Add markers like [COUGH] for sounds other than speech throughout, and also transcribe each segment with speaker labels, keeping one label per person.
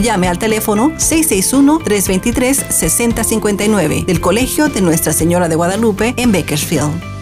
Speaker 1: llame al teléfono 661-323-6059 del Colegio de Nuestra Señora de Guadalupe en Bakersfield.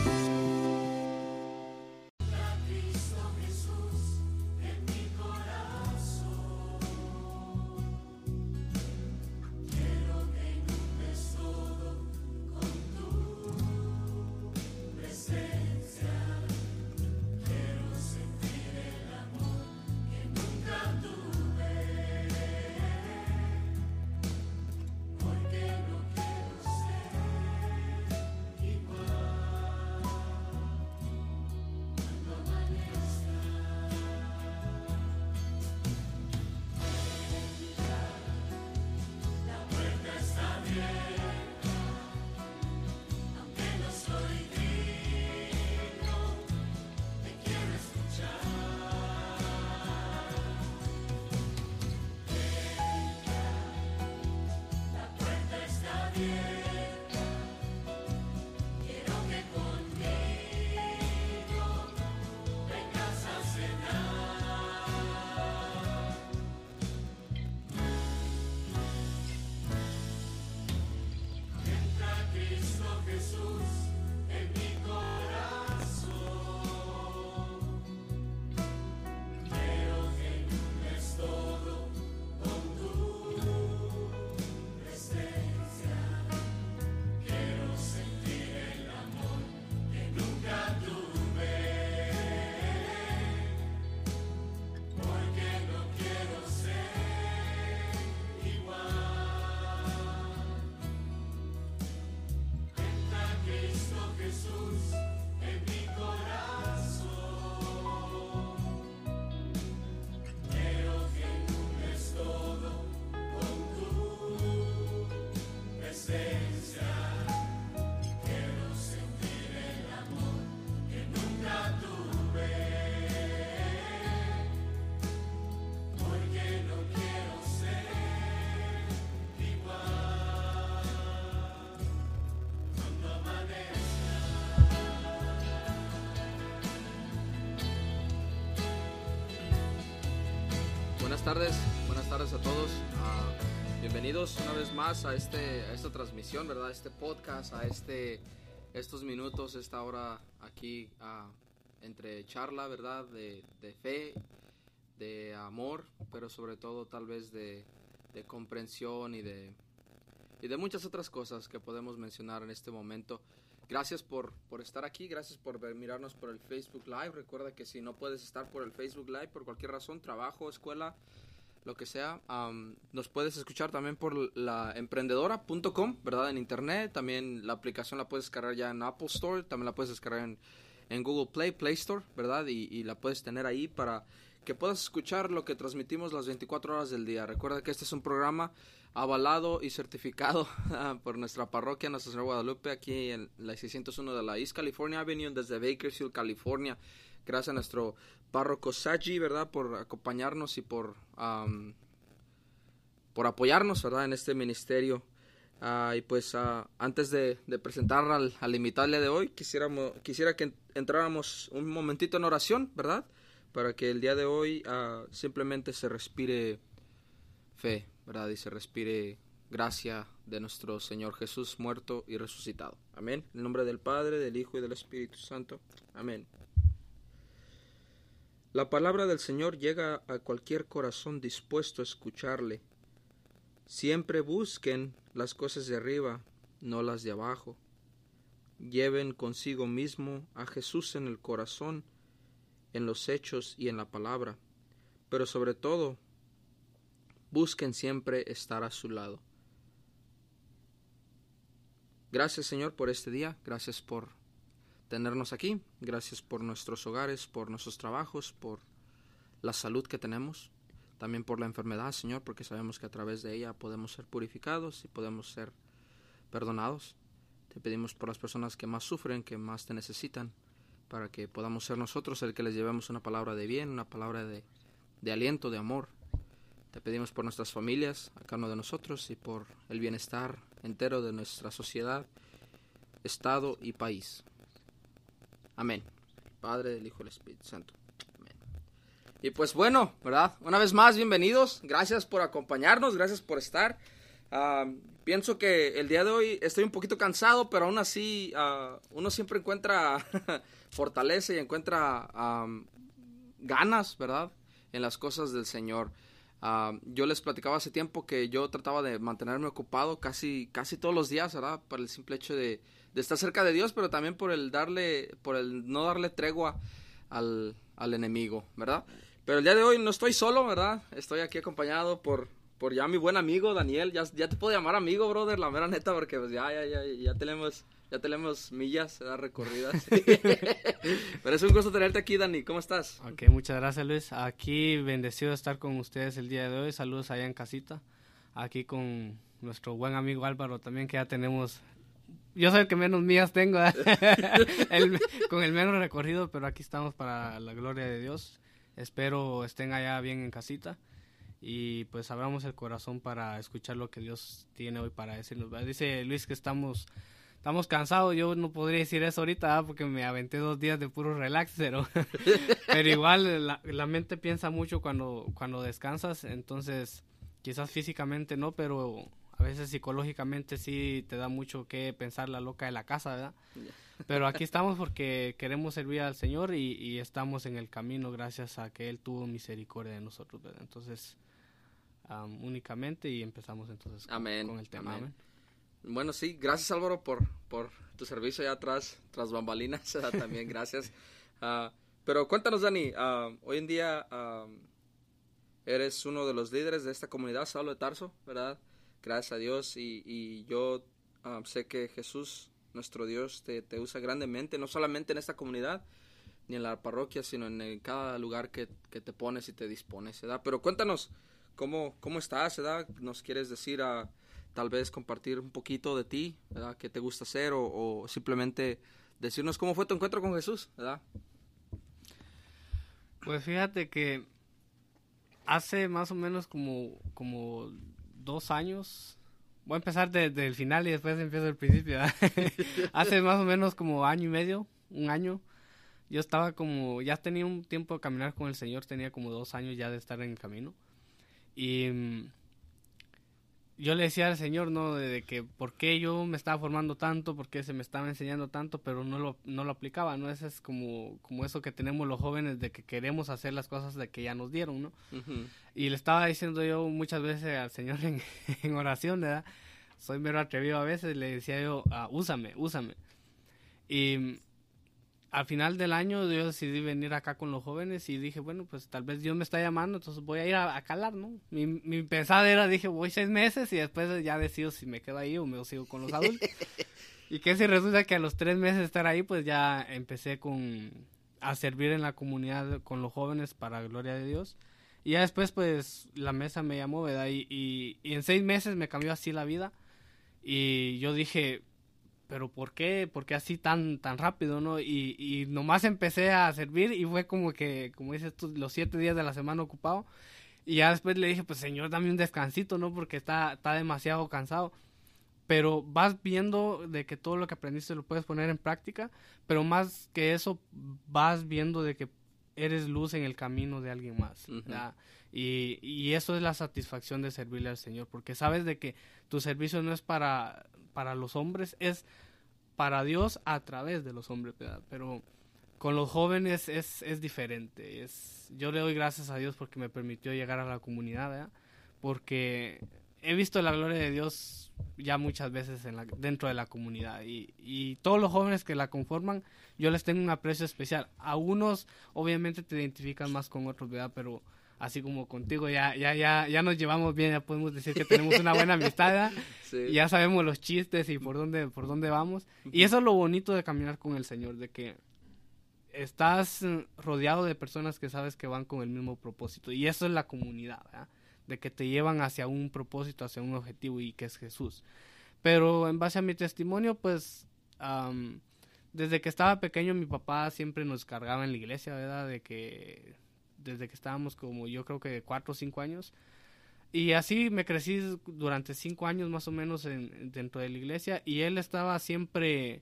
Speaker 2: Tardes, buenas tardes a todos. Ah, bienvenidos una vez más a, este, esta transmisión, ¿verdad? Este podcast, a este, estos minutos, esta hora aquí uh, entre charla, ¿verdad? De, de, fe, de amor, pero sobre todo tal vez de, de comprensión y de, y de muchas otras cosas que podemos mencionar en este momento. Gracias por, por, estar aquí, gracias por mirarnos por el Facebook Live. Recuerda que si no puedes estar por el Facebook Live por cualquier razón, trabajo, escuela, lo que sea, nos puedes escuchar también por la emprendedora.com, ¿verdad? En internet, también la aplicación la puedes descargar ya en Apple Store, también la puedes descargar en, en Google Play, Play Store, ¿verdad? Y, y, la puedes tener ahí para que puedas escuchar lo que transmitimos las 24 horas del día. Recuerda que este es un programa avalado y certificado [LAUGHS] por nuestra parroquia Nuestra Señora Guadalupe aquí en la 601 de la East California Avenue desde Bakersfield, California. Gracias a nuestro párroco Saji, ¿verdad? Por acompañarnos y por, por apoyarnos, ¿verdad? En este ministerio. Ah, y pues ah, antes de, presentar al, al, de hoy, quisiéramos, quisiera que entráramos un momentito en oración, ¿verdad? Para que el día de hoy ah, simplemente se respire fe, ¿verdad? Y se respire gracia de nuestro Señor Jesús muerto y resucitado. Amén. En el nombre del Padre, del Hijo y del Espíritu Santo. Amén. La palabra del Señor llega a cualquier corazón dispuesto a escucharle. Siempre busquen las cosas de arriba, no las de abajo. Lleven consigo mismo a Jesús en el corazón, en los hechos y en la palabra, pero sobre todo busquen siempre estar a su lado. Gracias Señor por este día, gracias por tenernos aquí, gracias por nuestros hogares, por nuestros trabajos, por la salud que tenemos. también por la enfermedad, Señor, porque sabemos que a través de ella podemos ser purificados y podemos ser perdonados. Te pedimos por las personas que más sufren, que más te necesitan, para que podamos ser nosotros el que les llevemos una palabra de bien, una palabra de, aliento, de amor. Te pedimos por nuestras familias, a cada uno de nosotros, y por el bienestar entero de nuestra sociedad, Estado y país. Amén. Padre, del Hijo y del Espíritu Santo. Amén. Y pues bueno, ¿verdad? Una vez más, bienvenidos. Gracias por acompañarnos, gracias por estar. Ah, pienso que el día de hoy estoy un poquito cansado, pero aún así ah, uno siempre encuentra [LAUGHS] fortaleza y encuentra ganas, ¿verdad? En las cosas del Señor. Ah, yo les platicaba hace tiempo que yo trataba de mantenerme ocupado casi, casi todos los días, ¿verdad? Por el simple hecho de, estar cerca de Dios, pero también por el darle, por el no darle tregua al, al enemigo, ¿verdad? Pero el día de hoy no estoy solo, ¿verdad? Estoy aquí acompañado por, por ya mi buen amigo Daniel. Ya, ya te puedo llamar amigo, brother, la mera neta, porque pues ya, ya, ya, ya tenemos, ya tenemos millas ¿verdad? recorridas. [LAUGHS] Pero es un gusto tenerte aquí, Dani. ¿Cómo estás?
Speaker 3: Ok, muchas gracias, Luis. Aquí bendecido de estar con ustedes el día de hoy. Saludos allá en casita. Aquí con nuestro buen amigo Álvaro también, que ya tenemos yo soy el que menos mías tengo, [LAUGHS] con el menos recorrido, pero aquí estamos para la gloria de Dios. Espero estén allá bien en casita y pues abramos el corazón para escuchar lo que Dios tiene hoy para decirnos. Dice Luis que estamos estamos cansados, yo no podría decir eso ahorita porque me aventé dos días de puro relax, pero, [LAUGHS] pero igual la, la, mente piensa mucho cuando, cuando descansas, entonces quizás físicamente no, pero a veces psicológicamente sí te da mucho que pensar la loca de la casa, ¿verdad? Pero [LAUGHS] aquí estamos porque queremos servir al Señor y, estamos en el camino gracias a que Él tuvo misericordia de nosotros, ¿verdad? Entonces, únicamente y empezamos entonces con, el tema.
Speaker 2: Bueno, sí, gracias Álvaro por, por tu servicio allá atrás, tras bambalinas, [LAUGHS] también gracias. Ah, pero cuéntanos, Dani, ah, hoy en día eres uno de los líderes de esta comunidad, Saulo de Tarso, ¿verdad? gracias a Dios y, yo ah, sé que Jesús, nuestro Dios, te, usa grandemente, no solamente en esta comunidad, ni en la parroquia, sino en, cada lugar que, te pones y te dispones, ¿verdad? Pero cuéntanos, ¿cómo, cómo estás, ¿verdad? ¿Nos quieres decir a tal vez compartir un poquito de ti, ¿verdad? ¿Qué te gusta hacer o, simplemente decirnos cómo fue tu encuentro con Jesús, ¿verdad?
Speaker 3: Pues fíjate que hace más o menos como, como dos años. Voy a empezar desde el final y después empiezo el principio. [LAUGHS] Hace más o menos como año y medio, un año, yo estaba como, ya tenía un tiempo de caminar con el Señor, tenía como dos años ya de estar en el camino. Y mm, yo le decía al Señor, ¿no? De, que por qué yo me estaba formando tanto, por qué se me estaba enseñando tanto, pero no lo, no lo aplicaba, ¿no? Ese es como, como eso que tenemos los jóvenes de que queremos hacer las cosas de que ya nos dieron, ¿no? Y le estaba diciendo yo muchas veces al Señor en, [LAUGHS] en oración, ¿verdad? Soy mero atrevido a veces, le decía yo, ah, úsame, úsame. Y al final del año yo decidí venir acá con los jóvenes y dije, bueno, pues tal vez Dios me está llamando, entonces voy a ir a, calar, ¿no? Mi, mi pensada era, dije, voy seis meses y después ya decido si me quedo ahí o me sigo con los adultos. [LAUGHS] y que si resulta que a los tres meses de estar ahí, pues ya empecé con a servir en la comunidad con los jóvenes para gloria de Dios. Y ya después, pues, la mesa me llamó, ¿verdad? Y, y, y en seis meses me cambió así la vida. Y yo dije, pero ¿por qué? ¿Por qué así tan, tan rápido, no? Y, y nomás empecé a servir y fue como que, como dices tú, los siete días de la semana ocupado. Y ya después le dije, pues señor, dame un descansito, ¿no? Porque está, está demasiado cansado. Pero vas viendo de que todo lo que aprendiste lo puedes poner en práctica, pero más que eso, vas viendo de que eres luz en el camino de alguien más. Y, y eso es la satisfacción de servirle al Señor, porque sabes de que tu servicio no es para para los hombres es para Dios a través de los hombres, pero con los jóvenes es, es diferente. Es, yo le doy gracias a Dios porque me permitió llegar a la comunidad, porque he visto la gloria de Dios ya muchas veces en la, dentro de la comunidad y, y, todos los jóvenes que la conforman, yo les tengo un aprecio especial. A unos obviamente te identifican más con otros, ¿verdad? Pero así como contigo ya ya ya ya nos llevamos bien ya podemos decir que tenemos una buena amistad [LAUGHS] ya sabemos los chistes y por dónde por dónde vamos y eso es lo bonito de caminar con el señor de que estás rodeado de personas que sabes que van con el mismo propósito. Y eso es la comunidad, ¿verdad? De que te llevan hacia un propósito, hacia un objetivo y que es Jesús. Pero en base a mi testimonio, pues desde que estaba pequeño mi papá siempre nos cargaba en la iglesia, ¿verdad? De que desde que estábamos como yo creo que cuatro o cinco años. Y así me crecí durante cinco años más o menos en, dentro de la iglesia y él estaba siempre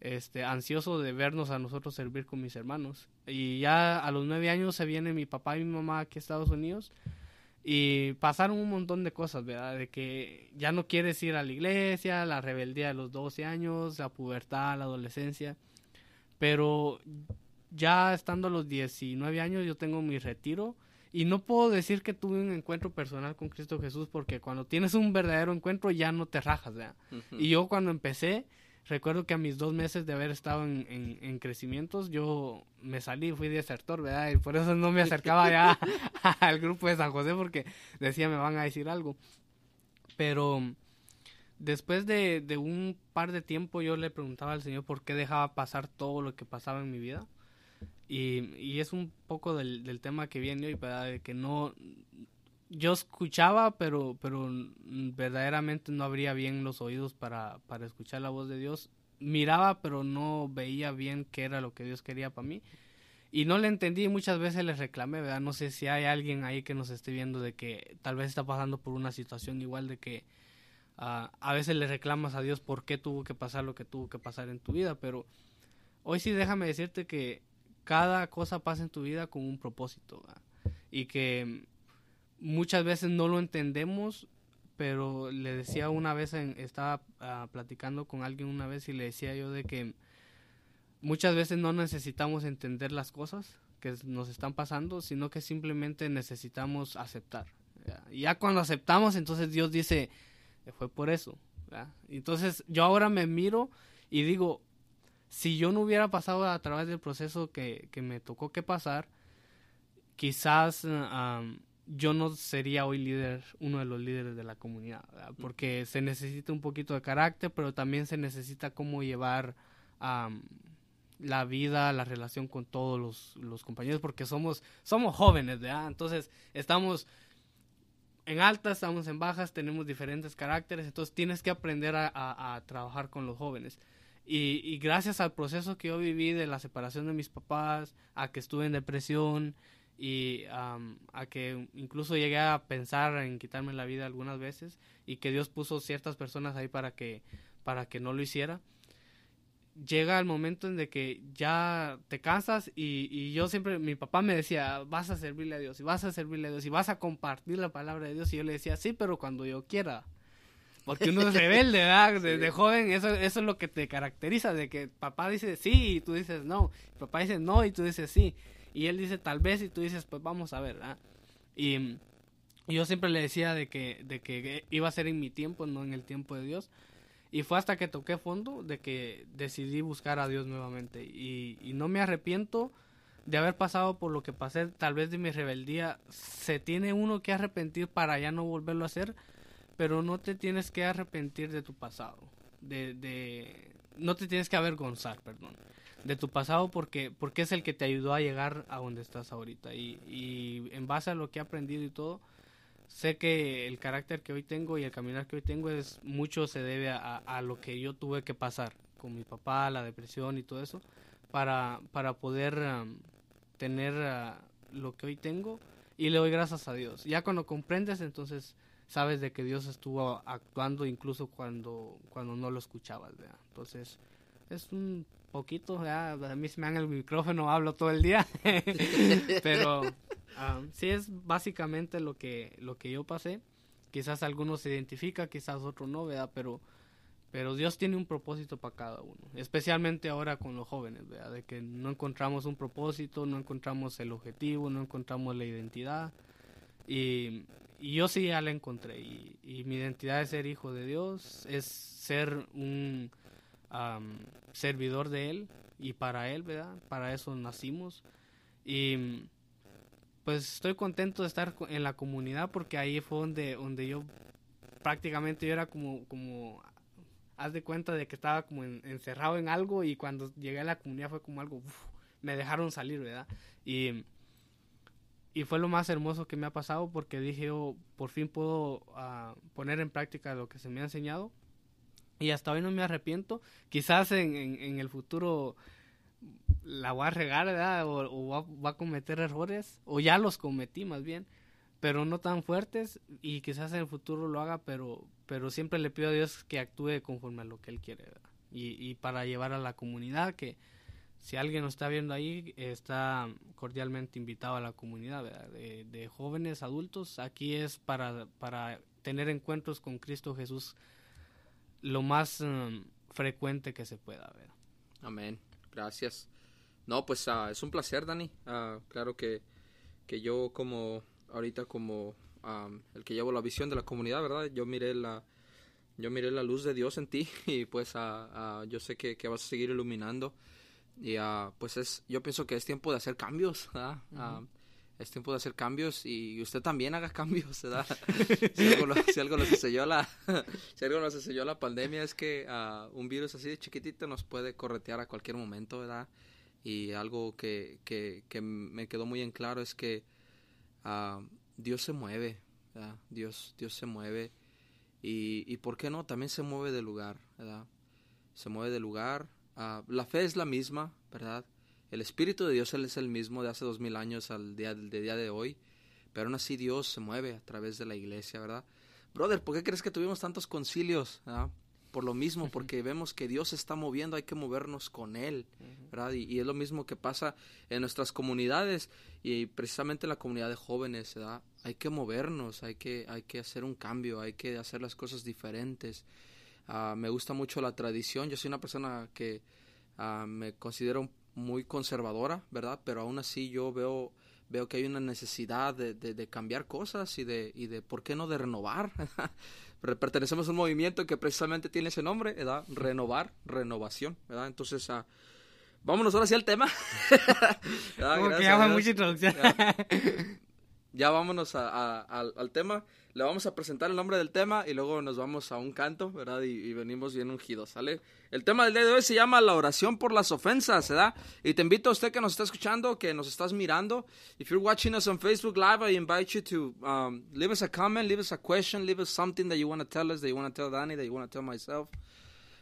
Speaker 3: este, ansioso de vernos a nosotros servir con mis hermanos. Y ya a los nueve años se viene mi papá y mi mamá aquí a Estados Unidos y pasaron un montón de cosas, ¿verdad? De que ya no quieres ir a la iglesia, la rebeldía de los 12 años, la pubertad, la adolescencia. Pero ya estando a los 19 años yo tengo mi retiro y no puedo decir que tuve un encuentro personal con Cristo Jesús porque cuando tienes un verdadero encuentro ya no te rajas, ¿verdad? Y yo cuando empecé, recuerdo que a mis dos meses de haber estado en, en, crecimientos, yo me salí, fui desertor, ¿verdad? Y por eso no me acercaba ya [LAUGHS] [LAUGHS] al grupo de San José porque decía me van a decir algo. Pero después de, de, un par de tiempo yo le preguntaba al Señor por qué dejaba pasar todo lo que pasaba en mi vida. Y, y es un poco del, tema que viene hoy, ¿verdad? De que no, yo escuchaba, pero, pero verdaderamente no abría bien los oídos para, para escuchar la voz de Dios. Miraba, pero no veía bien qué era lo que Dios quería para mí. Y no le entendí y muchas veces le reclamé, ¿verdad? No sé si hay alguien ahí que nos esté viendo de que tal vez está pasando por una situación igual de que ah, a veces le reclamas a Dios por qué tuvo que pasar lo que tuvo que pasar en tu vida, pero hoy sí déjame decirte que cada cosa pasa en tu vida con un propósito, Y que muchas veces no lo entendemos, pero le decía una vez, estaba ah, platicando con alguien una vez y le decía yo de que muchas veces no necesitamos entender las cosas que nos están pasando, sino que simplemente necesitamos aceptar. Y ya cuando aceptamos, entonces Dios dice, fue por eso. Entonces yo ahora me miro y digo, si yo no hubiera pasado a través del proceso que, que me tocó que pasar, quizás yo no sería hoy líder, uno de los líderes de la comunidad, porque se necesita un poquito de carácter, pero también se necesita cómo llevar la vida, la relación con todos los, los, compañeros, porque somos, somos jóvenes, ¿verdad? Entonces estamos en altas, estamos en bajas, tenemos diferentes caracteres, entonces tienes que aprender a, a, trabajar con los jóvenes. Y, y, gracias al proceso que yo viví de la separación de mis papás, a que estuve en depresión, y a que incluso llegué a pensar en quitarme la vida algunas veces y que Dios puso ciertas personas ahí para que para que no lo hiciera llega el momento en de que ya te cansas y, y, yo siempre, mi papá me decía, vas a servirle a Dios y vas a servirle a Dios y vas a compartir la palabra de Dios y yo le decía, sí, pero cuando yo quiera. Porque uno es rebelde, ¿verdad? Desde joven, eso, eso es lo que te caracteriza, de que papá dice sí y tú dices no, papá dice no y tú dices sí. Y él dice tal vez y tú dices, pues vamos a ver, Y, yo siempre le decía de que, de que iba a ser en mi tiempo, no en el tiempo de Dios. Y fue hasta que toqué fondo de que decidí buscar a Dios nuevamente. Y, y no me arrepiento de haber pasado por lo que pasé, tal vez de mi rebeldía. Se tiene uno que arrepentir para ya no volverlo a hacer, pero no te tienes que arrepentir de tu pasado. De, de, no te tienes que avergonzar, perdón de tu pasado porque, porque es el que te ayudó a llegar a donde estás ahorita. Y, y en base a lo que he aprendido y todo, sé que el carácter que hoy tengo y el caminar que hoy tengo es mucho se debe a, a lo que yo tuve que pasar con mi papá, la depresión y todo eso, para, para poder um, tener uh, lo que hoy tengo y le doy gracias a Dios. Ya cuando comprendes, entonces sabes de que Dios estuvo actuando incluso cuando, cuando no lo escuchabas. Entonces, es un poquito, ya a mí se me dan el micrófono, hablo todo el día, [LAUGHS] pero um, sí es básicamente lo que, lo que yo pasé. Quizás algunos se identifica, quizás otros no, ¿verdad? Pero, pero Dios tiene un propósito para cada uno, especialmente ahora con los jóvenes, ¿verdad? De que no encontramos un propósito, no encontramos el objetivo, no encontramos la identidad. Y, y yo sí ya la encontré. Y, mi identidad es ser hijo de Dios, es ser un servidor de Él y para Él, ¿verdad? Para eso nacimos. Y pues estoy contento de estar en la comunidad porque ahí fue donde, donde yo prácticamente yo era como, como, haz de cuenta de que estaba como encerrado en algo y cuando llegué a la comunidad fue como algo me dejaron salir, ¿verdad? Y, y fue lo más hermoso que me ha pasado porque dije, yo por fin puedo ah, poner en práctica lo que se me ha enseñado. Y hasta hoy no me arrepiento. Quizás en, en, el futuro la voy a regar, ¿verdad? O, o va, a cometer errores, o ya los cometí más bien, pero no tan fuertes y quizás en el futuro lo haga, pero, pero siempre le pido a Dios que actúe conforme a lo que Él quiere, ¿verdad? Y, y para llevar a la comunidad que, si alguien nos está viendo ahí, está cordialmente invitado a la comunidad de, jóvenes, adultos. Aquí es para, para tener encuentros con Cristo Jesús lo más um, frecuente que se pueda ver.
Speaker 2: Amén. Gracias. No, pues uh, es un placer, Dani. Uh, claro que, que yo como ahorita como um, el que llevo la visión de la comunidad, ¿verdad? Yo miré la yo miré la luz de Dios en ti [LAUGHS] y pues uh, yo sé que, que vas a seguir iluminando y uh, pues es, yo pienso que es tiempo de hacer cambios, ¿verdad? Uh, es tiempo de hacer cambios y usted también haga cambios, ¿verdad? [LAUGHS] si, algo lo, si, algo nos enseñó la, [LAUGHS] si algo nos enseñó la pandemia es que uh, un virus así de chiquitito nos puede corretear a cualquier momento, ¿verdad? Y algo que, que, que me quedó muy en claro es que Dios se mueve, ¿verdad? Dios, Dios se mueve y, y ¿por qué no? También se mueve de lugar, ¿verdad? Se mueve de lugar Ah, la fe es la misma, ¿verdad? El Espíritu de Dios él es el mismo de hace dos mil años al día, de día de hoy, pero aún así Dios se mueve a través de la iglesia, ¿verdad? Brother, ¿por qué crees que tuvimos tantos concilios? Por lo mismo, porque vemos que Dios se está moviendo, hay que movernos con Él, ¿verdad? Y, es lo mismo que pasa en nuestras comunidades y precisamente en la comunidad de jóvenes, ¿verdad? Hay que movernos, hay que, hay que hacer un cambio, hay que hacer las cosas diferentes. Ah, me gusta mucho la tradición. Yo soy una persona que uh, me considero muy conservadora, ¿verdad? Pero aún así yo veo veo que hay una necesidad de, de, cambiar cosas y de, y de, ¿por qué no de renovar? [LAUGHS] Pertenecemos a un movimiento que precisamente tiene ese nombre, ¿verdad? Renovar, renovación, ¿verdad? Entonces, uh, vámonos ahora sí al tema. [LAUGHS]
Speaker 3: Como que ya mucha introducción. [LAUGHS]
Speaker 2: ya, vámonos al, tema le vamos a presentar el nombre del tema y luego nos vamos a un canto, ¿verdad? Y, venimos bien ungidos, ¿sale? El tema del día de hoy se llama la oración por las ofensas, ¿verdad? Y te invito a usted que nos está escuchando, que nos estás mirando. If you're watching us on Facebook Live, I invite you to um, leave us a comment, leave us a question, leave us something that you want to tell us, that you want to tell Danny, that you want to tell myself.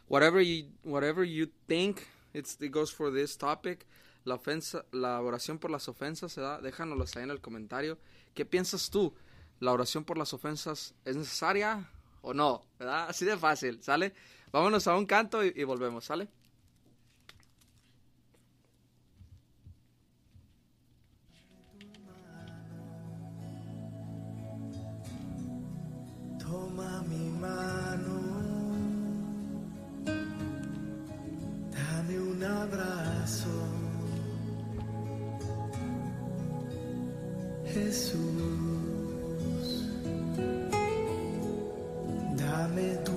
Speaker 2: Whatever you, whatever you think, it goes for this topic. La, ofensa, la oración por las ofensas, ¿verdad? Déjanoslo ahí en el comentario. ¿Qué piensas tú? la oración por las ofensas es necesaria o no, ¿verdad? [LAUGHS] Así de fácil, ¿sale? Vámonos a un canto y, volvemos, ¿sale?
Speaker 4: Toma mi mano, dame un abrazo, Dame tu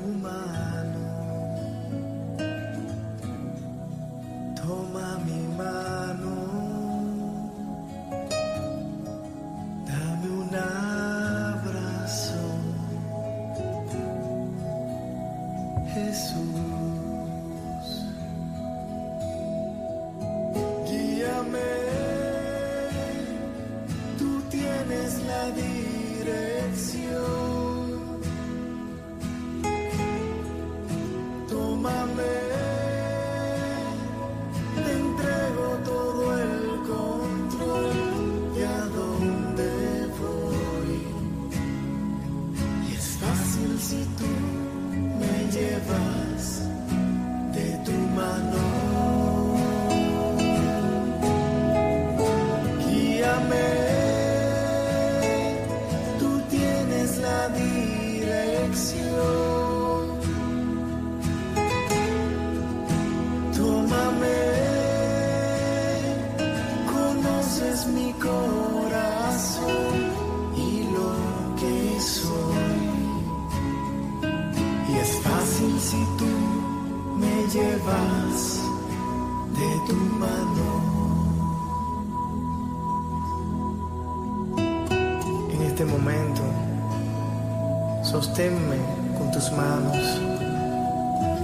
Speaker 4: Sosténme con tus manos.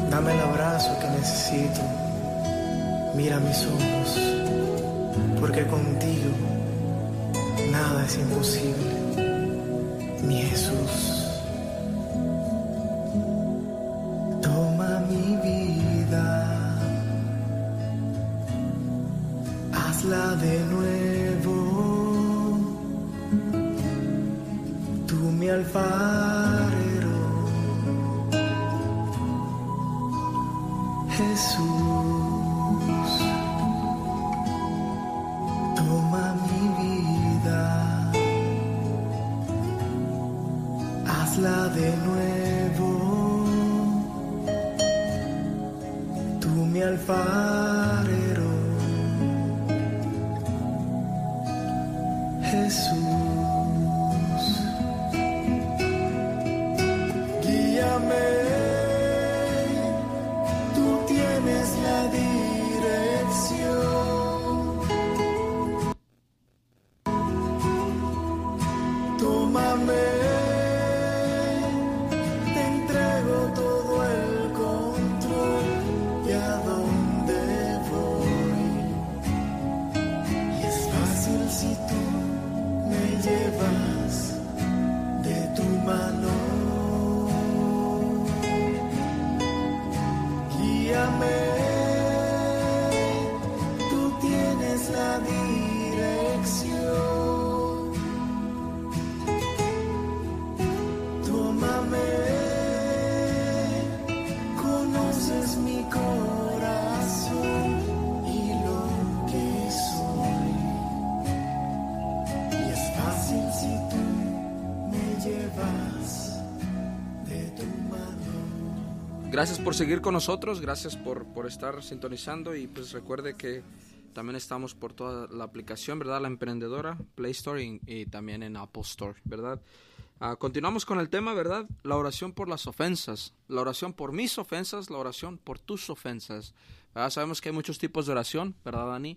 Speaker 4: Dame el abrazo que necesito. Mira mis ojos. porque contigo nada es imposible, mi Jesús.
Speaker 2: Gracias por seguir con nosotros, gracias por, por estar sintonizando y pues recuerde que también estamos por toda la aplicación, ¿verdad? La emprendedora, Play Store y, y también en Apple Store, ¿verdad? Ah, continuamos con el tema, ¿verdad? La oración por las ofensas, la oración por mis ofensas, la oración por tus ofensas. ¿verdad? Sabemos que hay muchos tipos de oración, ¿verdad, Dani?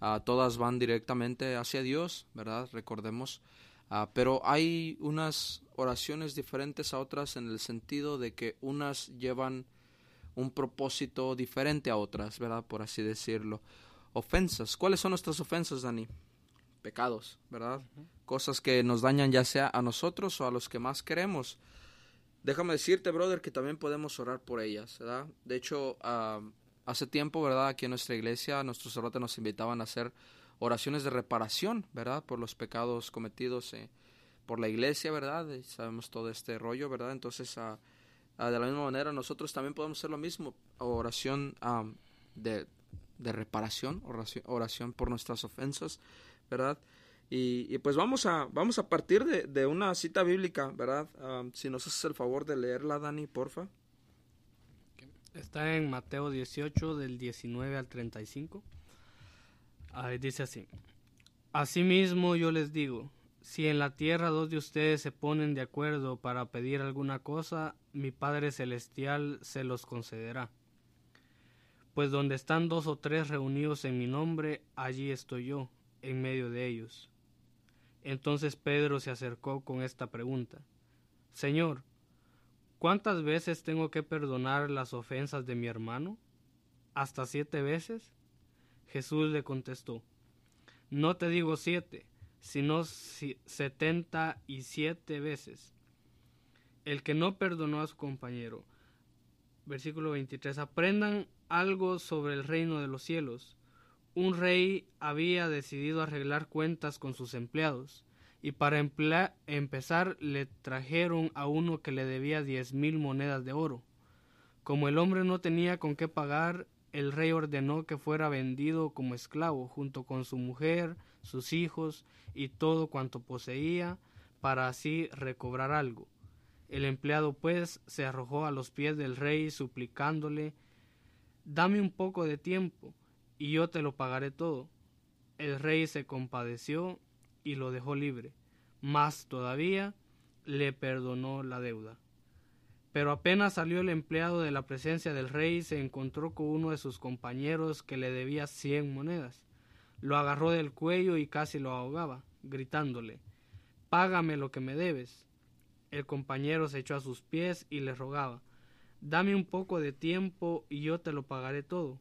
Speaker 2: Ah, todas van directamente hacia Dios, ¿verdad? Recordemos. Ah, pero hay unas oraciones diferentes a otras en el sentido de que unas llevan un propósito diferente a otras, ¿verdad? Por así decirlo. Ofensas. ¿Cuáles son nuestras ofensas, Dani? Pecados, ¿verdad? Cosas que nos dañan ya sea a nosotros o a los que más queremos. Déjame decirte, brother, que también podemos orar por ellas, ¿verdad? De hecho, ah, hace tiempo, ¿verdad? Aquí en nuestra iglesia, nuestros sacerdotes nos invitaban a hacer oraciones de reparación, ¿verdad? Por los pecados cometidos eh, por la iglesia, ¿verdad? Y sabemos todo este rollo, ¿verdad? Entonces, ah, ah, de la misma manera, nosotros también podemos hacer lo mismo, oración ah, de, reparación, oración, por nuestras ofensas, ¿verdad? Y, pues vamos a, vamos a partir de, una cita bíblica, ¿verdad? Si nos haces el favor de leerla, Dani, porfa.
Speaker 3: Está en Mateo 18 del 19 al 35. Dice así. Asimismo yo les digo, si en la tierra dos de ustedes se ponen de acuerdo para pedir alguna cosa, mi Padre Celestial se los concederá. Pues donde están dos o tres reunidos en mi nombre, allí estoy yo, en medio de ellos. Entonces Pedro se acercó con esta pregunta. Señor, ¿cuántas veces tengo que perdonar las ofensas de mi hermano? ¿Hasta siete veces? Jesús le contestó, No te digo siete, sino si- setenta y siete veces. El que no perdonó a su compañero. Versículo 23. Aprendan algo sobre el reino de los cielos. Un rey había decidido arreglar cuentas con sus empleados, y para empezar le trajeron a uno que le debía diez mil monedas de oro. Como el hombre no tenía con qué pagar, el rey ordenó que fuera vendido como esclavo, junto con su mujer, sus hijos y todo cuanto poseía, para así recobrar algo. El empleado pues se arrojó a los pies del rey suplicándole Dame un poco de tiempo, y yo te lo pagaré todo. El rey se compadeció y lo dejó libre, más todavía le perdonó la deuda. Pero apenas salió el empleado de la presencia del rey, se encontró con uno de sus compañeros que le debía cien monedas. Lo agarró del cuello y casi lo ahogaba, gritándole Págame lo que me debes. El compañero se echó a sus pies y le rogaba Dame un poco de tiempo y yo te lo pagaré todo.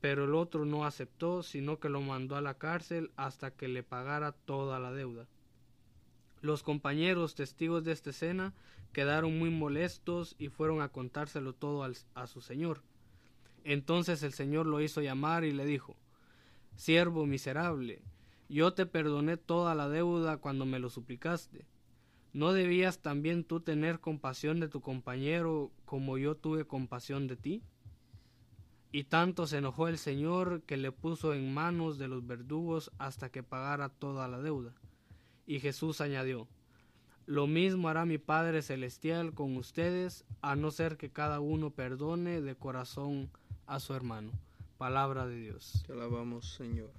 Speaker 3: Pero el otro no aceptó, sino que lo mandó a la cárcel hasta que le pagara toda la deuda. Los compañeros testigos de esta escena quedaron muy molestos y fueron a contárselo todo al, a su señor. Entonces el señor lo hizo llamar y le dijo Siervo miserable, yo te perdoné toda la deuda cuando me lo suplicaste. ¿No debías también tú tener compasión de tu compañero como yo tuve compasión de ti? Y tanto se enojó el Señor que le puso en manos de los verdugos hasta que pagara toda la deuda. Y Jesús añadió, Lo mismo hará mi Padre Celestial con ustedes, a no ser que cada uno perdone de corazón a su hermano. Palabra de Dios.
Speaker 2: Te alabamos, Señor.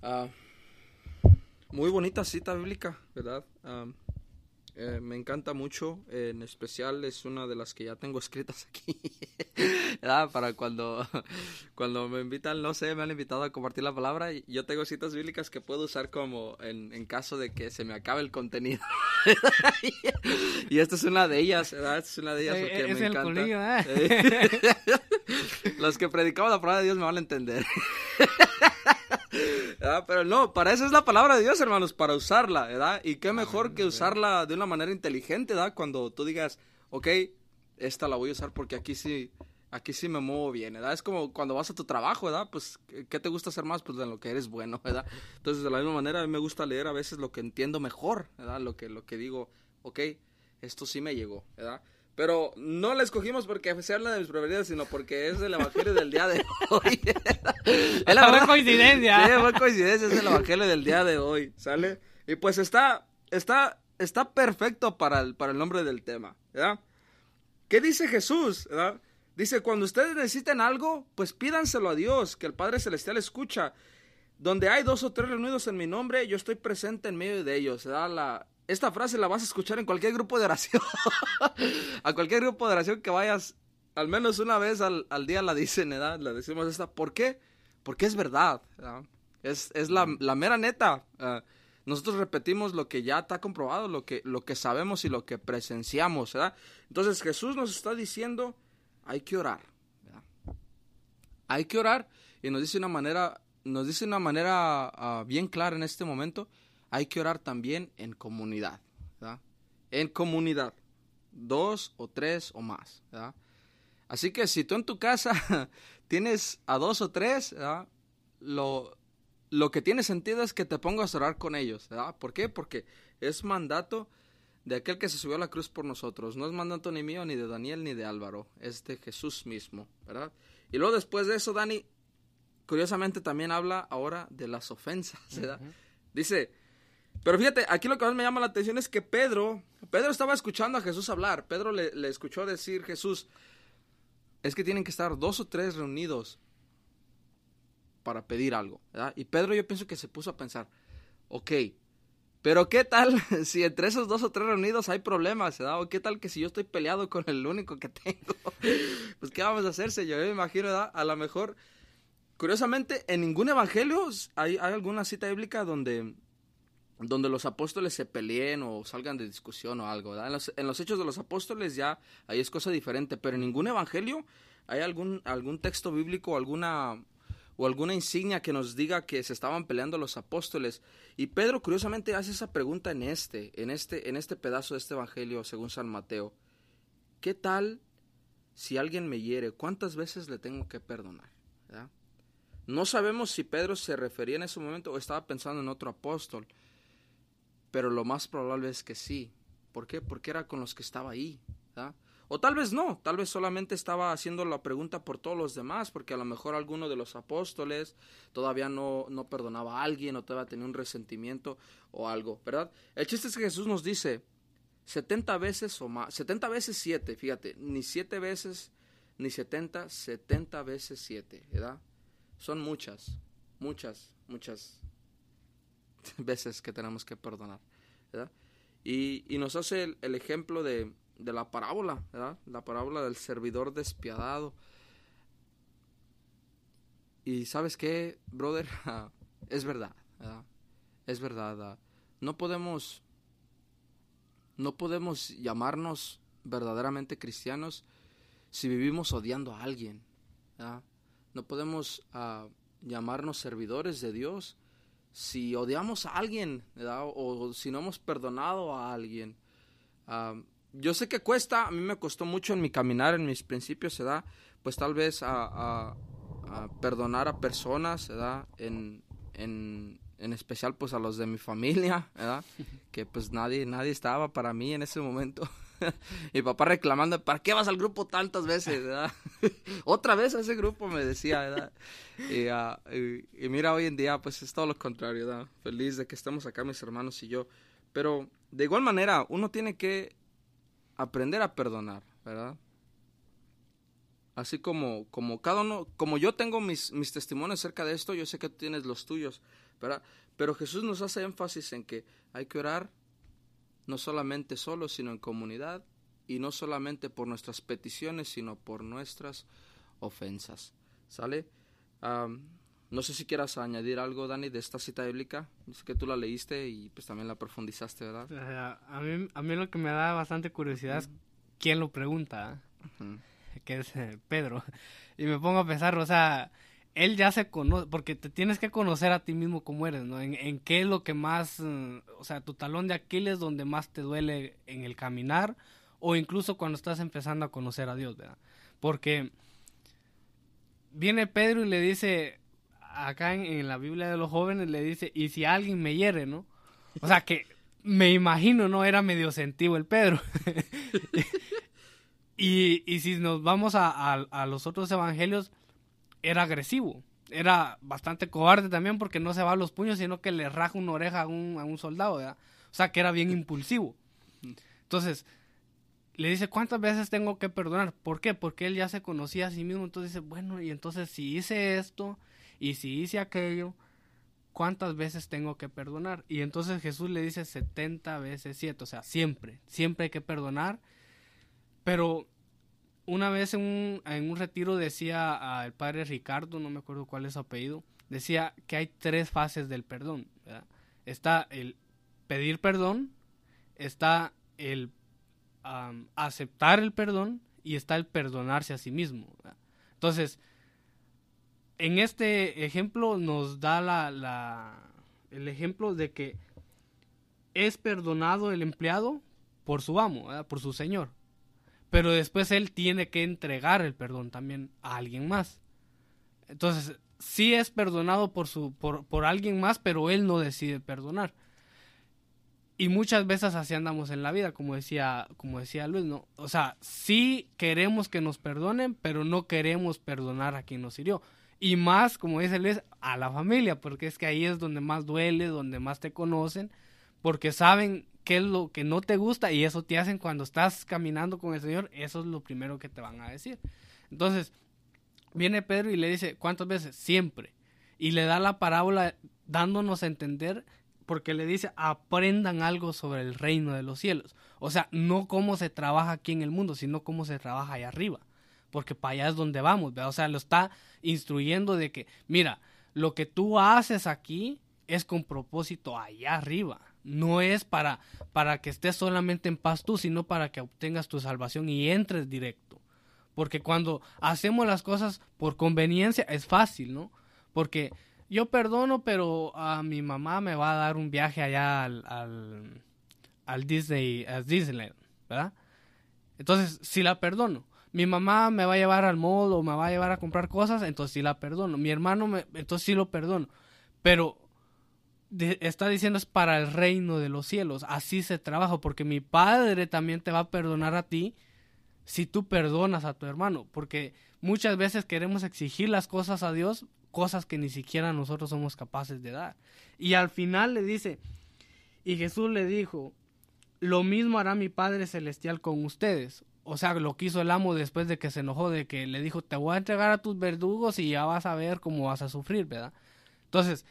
Speaker 2: Ah, muy bonita cita bíblica, ¿verdad? Ah, eh, me encanta mucho, en especial es una de las que ya tengo escritas [LAUGHS] aquí. Para cuando, [LAUGHS] cuando me invitan, no sé, me han invitado a compartir la palabra, y yo tengo citas bíblicas que puedo usar como en, en caso de que se me acabe el contenido. [LAUGHS] y esta es una de ellas, ¿verdad? Esta es una de ellas
Speaker 3: Eh,
Speaker 2: porque
Speaker 3: es
Speaker 2: me
Speaker 3: el
Speaker 2: encanta.
Speaker 3: ¿eh?
Speaker 2: Los que predicamos la palabra de Dios me van a entender. ¿Verdad? Pero no, para eso es la palabra de Dios, hermanos, para usarla, ¿verdad? Y qué mejor que usarla de una manera inteligente, ¿verdad? Cuando tú digas, ok, esta la voy a usar porque aquí sí, aquí sí me muevo bien, ¿verdad? Es como cuando vas a tu trabajo, ¿verdad? Pues, ¿qué te gusta hacer más? Pues en lo que eres bueno, ¿verdad? Entonces, de la misma manera, a mí me gusta leer a veces lo que entiendo mejor, ¿verdad? Lo que, lo que digo, ok, esto sí me llegó, ¿verdad? Pero no la escogimos porque se habla de mis preferidas, sino porque es el evangelio del día de hoy. [LAUGHS] es la
Speaker 3: coincidencia.
Speaker 2: Sí, fue coincidencia, es el evangelio del día de hoy, ¿sale? Y pues está, está, está perfecto para el, para el nombre del tema, ¿verdad? ¿Qué dice Jesús, verdad? Dice, cuando ustedes necesiten algo, pues pídanselo a Dios, que el Padre Celestial escucha. Donde hay dos o tres reunidos en mi nombre, yo estoy presente en medio de ellos, ¿verdad? La, esta frase la vas a escuchar en cualquier grupo de oración. [LAUGHS] a cualquier grupo de oración que vayas, al menos una vez al, al día la dicen, ¿verdad? La decimos esta. ¿Por qué? Porque es verdad, ¿verdad? Es, es la, la mera neta. Nosotros repetimos lo que ya está comprobado, lo que, lo que sabemos y lo que presenciamos, ¿verdad? Entonces Jesús nos está diciendo, hay que orar, ¿verdad? Hay que orar y nos dice una manera, nos dice una manera ah, bien clara en este momento, hay que orar también en comunidad, ¿verdad? En comunidad, dos o tres o más, ¿verdad? Así que si tú en tu casa [LAUGHS] tienes a dos o tres, ¿verdad? Lo, lo que tiene sentido es que te pongas a orar con ellos, ¿verdad? ¿Por qué? Porque es mandato de aquel que se subió a la cruz por nosotros. No es mandato ni mío, ni de Daniel, ni de Álvaro. Es de Jesús mismo, ¿verdad? Y luego después de eso, Dani, curiosamente también habla ahora de las ofensas, ¿verdad? Dice, pero fíjate, aquí lo que más me llama la atención es que Pedro, Pedro estaba escuchando a Jesús hablar. Pedro le, escuchó decir, Jesús, es que tienen que estar dos o tres reunidos para pedir algo. Y Pedro yo pienso que se puso a pensar, ok, pero ¿qué tal [LAUGHS] si entre esos dos o tres reunidos hay problemas, ¿verdad? O qué tal que si yo estoy peleado con el único que tengo, [LAUGHS] pues ¿qué vamos a hacer, señor? Yo me imagino, ¿verdad? A lo mejor, curiosamente, en ningún evangelio hay alguna cita bíblica donde, donde los apóstoles se peleen o salgan de discusión o algo. En los, en los hechos de los apóstoles ya ahí es cosa diferente, pero en ningún evangelio hay algún, algún texto bíblico o alguna o alguna insignia que nos diga que se estaban peleando los apóstoles. Y Pedro curiosamente hace esa pregunta en este, en este, en este pedazo de este evangelio según San Mateo. ¿Qué tal si alguien me hiere? ¿Cuántas veces le tengo que perdonar? No sabemos si Pedro se refería en ese momento o estaba pensando en otro apóstol, pero lo más probable es que sí. ¿Por qué? Porque era con los que estaba ahí. ¿verdad? O tal vez no, tal vez solamente estaba haciendo la pregunta por todos los demás, porque a lo mejor alguno de los apóstoles todavía no, no perdonaba a alguien o todavía tenía un resentimiento o algo, ¿verdad? El chiste es que Jesús nos dice 70 veces o más, 70 veces 7, fíjate, ni 7 veces, ni 70, 70 veces 7, ¿verdad? Son muchas, muchas, muchas [LAUGHS] veces que tenemos que perdonar. Y, nos hace el, ejemplo de, la parábola. La parábola del servidor despiadado. Y sabes qué, brother, [LAUGHS] es verdad. Es verdad. No podemos, no podemos llamarnos verdaderamente cristianos si vivimos odiando a alguien. No podemos ah, llamarnos servidores de Dios si odiamos a alguien, ¿verdad? O, si no hemos perdonado a alguien. Yo sé que cuesta, a mí me costó mucho en mi caminar, en mis principios, ¿verdad? Pues tal vez a, perdonar a personas, ¿verdad? En, en, en especial pues a los de mi familia, ¿verdad? [LAUGHS] Que pues nadie, nadie estaba para mí en ese momento. [LAUGHS] mi papá reclamando, ¿para qué vas al grupo tantas veces? ¿verdad? [LAUGHS] Otra vez a ese grupo me decía, ¿verdad? Ah, y, mira, hoy en día pues es todo lo contrario, ¿verdad? Feliz de que estemos acá mis hermanos y yo. Pero de igual manera, uno tiene que aprender a perdonar, ¿verdad? Así como, como cada uno, como yo tengo mis, mis testimonios acerca de esto, yo sé que tú tienes los tuyos, ¿verdad? Pero Jesús nos hace énfasis en que hay que orar no solamente solo, sino en comunidad, y no solamente por nuestras peticiones, sino por nuestras ofensas. ¿Sale? no sé si quieras añadir algo, Dani, de esta cita bíblica. Sé que tú la leíste y pues también la profundizaste, ¿verdad?
Speaker 3: a, mí, a mí lo que me da bastante curiosidad es quién lo pregunta, que es eh, Pedro. [LAUGHS] Y me pongo a pensar, o sea, él ya se conoce, porque te tienes que conocer a ti mismo como eres, ¿no? En, qué es lo que más, mm, o sea, tu talón de Aquiles donde más te duele en el caminar o incluso cuando estás empezando a conocer a Dios, ¿verdad? Porque viene Pedro y le dice, acá en, la Biblia de los jóvenes le dice, y si alguien me hiere, ¿no? O sea, que me imagino, ¿no? Era medio sentido el Pedro. [LAUGHS] y, y si nos vamos a, a los otros evangelios, era agresivo. Era bastante cobarde también porque no se va a los puños, sino que le raja una oreja a un, soldado, O sea, que era bien impulsivo. Entonces, le dice, ¿cuántas veces tengo que perdonar? ¿Por qué? Porque él ya se conocía a sí mismo. Entonces dice, bueno, y entonces si hice esto y si hice aquello, ¿cuántas veces tengo que perdonar? Y entonces Jesús le dice 70 veces 7, o sea, siempre, siempre hay que perdonar. Pero una vez en un, en un retiro decía el padre Ricardo, no me acuerdo cuál es su apellido, decía que hay tres fases del perdón. Está el pedir perdón, está el aceptar el perdón y está el perdonarse a sí mismo. Entonces, en este ejemplo nos da la, la, el ejemplo de que es perdonado el empleado por su amo, por su señor pero después él tiene que entregar el perdón también a alguien más. Entonces, sí es perdonado por, su, por, por alguien más, pero él no decide perdonar. Y muchas veces así andamos en la vida, como decía, como decía Luis, ¿no? O sea, sí queremos que nos perdonen, pero no queremos perdonar a quien nos hirió. Y más, como dice Luis, a la familia, porque es que ahí es donde más duele, donde más te conocen, porque saben qué es lo que no te gusta y eso te hacen cuando estás caminando con el Señor, eso es lo primero que te van a decir. Entonces, viene Pedro y le dice, ¿cuántas veces? Siempre. Y le da la parábola dándonos a entender, porque le dice, aprendan algo sobre el reino de los cielos. O sea, no cómo se trabaja aquí en el mundo, sino cómo se trabaja allá arriba. Porque para allá es donde vamos, O sea, lo está instruyendo de que, mira, lo que tú haces aquí es con propósito allá arriba no es para, para que estés solamente en paz tú, sino para que obtengas tu salvación y entres directo. Porque cuando hacemos las cosas por conveniencia es fácil, ¿no? Porque yo perdono, pero a mi mamá me va a dar un viaje allá al, al, al Disney, a Disneyland, ¿verdad? Entonces, si la perdono. Mi mamá me va a llevar al mall o me va a llevar a comprar cosas, entonces sí la perdono. Mi hermano, me, entonces sí lo perdono. Pero está diciendo es para el reino de los cielos. Así se trabaja, porque mi Padre también te va a perdonar a ti si tú perdonas a tu hermano, porque muchas veces queremos exigir las cosas a Dios, cosas que ni siquiera nosotros somos capaces de dar. Y al final le dice, y Jesús le dijo, lo mismo hará mi Padre Celestial con ustedes. O sea, lo quiso el amo después de que se enojó, de que le dijo, te voy a entregar a tus verdugos y ya vas a ver cómo vas a sufrir, ¿verdad? Entonces,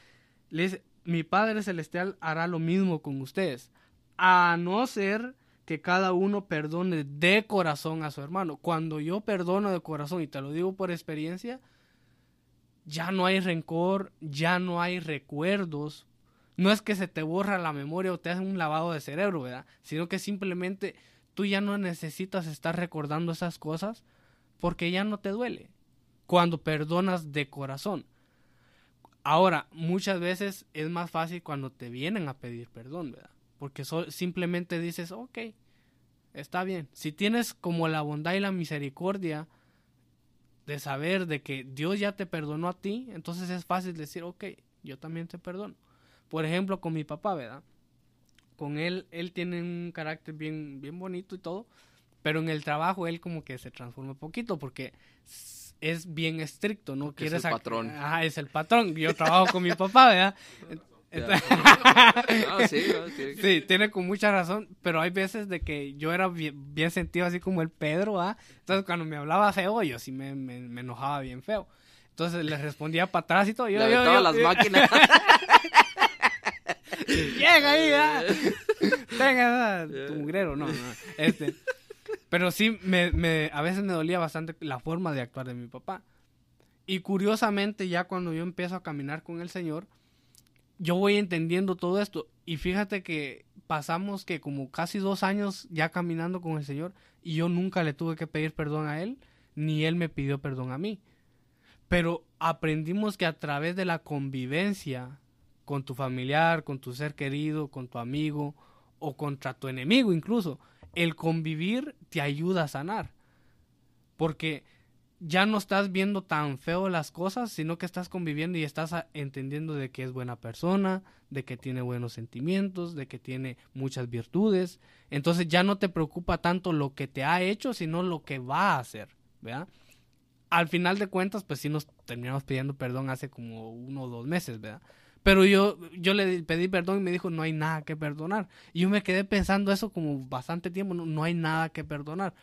Speaker 3: le dice, mi Padre Celestial hará lo mismo con ustedes, a no ser que cada uno perdone de corazón a su hermano. Cuando yo perdono de corazón, y te lo digo por experiencia, ya no hay rencor, ya no hay recuerdos. No es que se te borra la memoria o te hacen un lavado de cerebro, ¿verdad? Sino que simplemente tú ya no necesitas estar recordando esas cosas porque ya no te duele cuando perdonas de corazón. Ahora, muchas veces es más fácil cuando te vienen a pedir perdón, ¿verdad? Porque simplemente dices, ok, está bien. Si tienes como la bondad y la misericordia de saber de que Dios ya te perdonó a ti, entonces es fácil decir, ok, yo también te perdono. Por ejemplo, con mi papá, ¿verdad? Con él, él tiene un carácter bien, bien bonito y todo, pero en el trabajo él como que se transforma un poquito porque es bien estricto, ¿no?
Speaker 2: Quiere es el patrón.
Speaker 3: Ajá, es el patrón. Yo trabajo con mi papá, ¿verdad? sí, tiene con mucha razón, pero hay veces de que yo era bien, sentido así como el Pedro, ¿ah? Entonces cuando me hablaba feo, yo sí me, me, enojaba bien feo. Entonces le respondía para atrás y todo. Yo,
Speaker 2: le yo, las máquinas. [LAUGHS]
Speaker 3: Llega ahí, ¿ah? [LAUGHS] Tenga, tu mugrero, no, no. Este, pero sí, me, a veces me dolía bastante la forma de actuar de mi papá. Y curiosamente, ya cuando yo empiezo a caminar con el Señor, yo voy entendiendo todo esto. Y fíjate que pasamos que como casi dos años ya caminando con el Señor y yo nunca le tuve que pedir perdón a Él, ni Él me pidió perdón a mí. Pero aprendimos que a través de la convivencia con tu familiar, con tu ser querido, con tu amigo o contra tu enemigo incluso, el convivir te ayuda a sanar. Porque ya no estás viendo tan feo las cosas, sino que estás conviviendo y estás entendiendo de que es buena persona, de que tiene buenos sentimientos, de que tiene muchas virtudes. Entonces ya no te preocupa tanto lo que te ha hecho, sino lo que va a hacer, ¿verdad? Al final de cuentas, pues sí nos terminamos pidiendo perdón hace como uno o dos meses, ¿verdad? Pero yo, yo le pedí perdón y me dijo, no hay nada que perdonar. Y yo me quedé pensando eso como bastante tiempo, no, no hay nada que perdonar.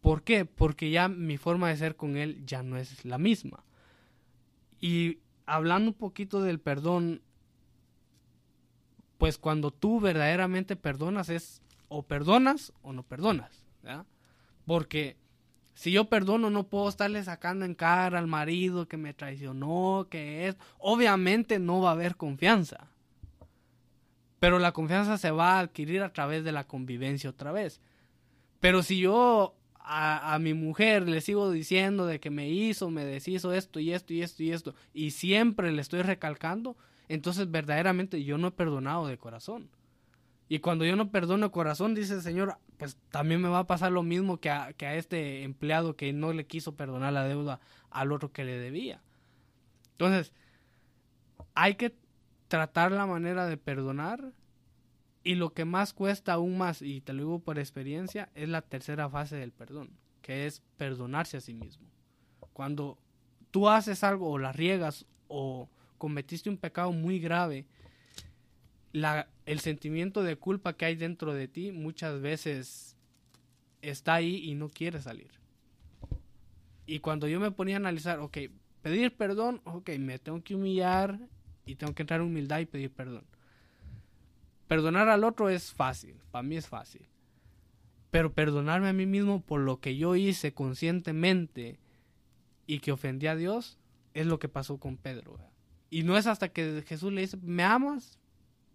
Speaker 3: ¿Por qué? Porque ya mi forma de ser con él ya no es la misma. Y hablando un poquito del perdón, pues cuando tú verdaderamente perdonas es o perdonas o no perdonas. Porque si yo perdono no puedo estarle sacando en cara al marido que me traicionó, que es, obviamente no va a haber confianza. Pero la confianza se va a adquirir a través de la convivencia otra vez. Pero si yo a, mi mujer le sigo diciendo de que me hizo, me deshizo esto y esto y esto y esto, y siempre le estoy recalcando, entonces verdaderamente yo no he perdonado de corazón. Y cuando yo no perdono corazón, dice el Señor, pues también me va a pasar lo mismo que a, que a este empleado que no le quiso perdonar la deuda al otro que le debía. Entonces, hay que tratar la manera de perdonar y lo que más cuesta aún más, y te lo digo por experiencia, es la tercera fase del perdón, que es perdonarse a sí mismo. Cuando tú haces algo o la riegas o cometiste un pecado muy grave, el sentimiento de culpa que hay dentro de ti muchas veces está ahí y no quiere salir. Y cuando yo me ponía a analizar, ok, pedir perdón, ok, me tengo que humillar y tengo que entrar en humildad y pedir perdón. Perdonar al otro es fácil, para mí es fácil. Pero perdonarme a mí mismo por lo que yo hice conscientemente y que ofendí a Dios es lo que pasó con Pedro. Y no es hasta que Jesús le dice, ¿me amas?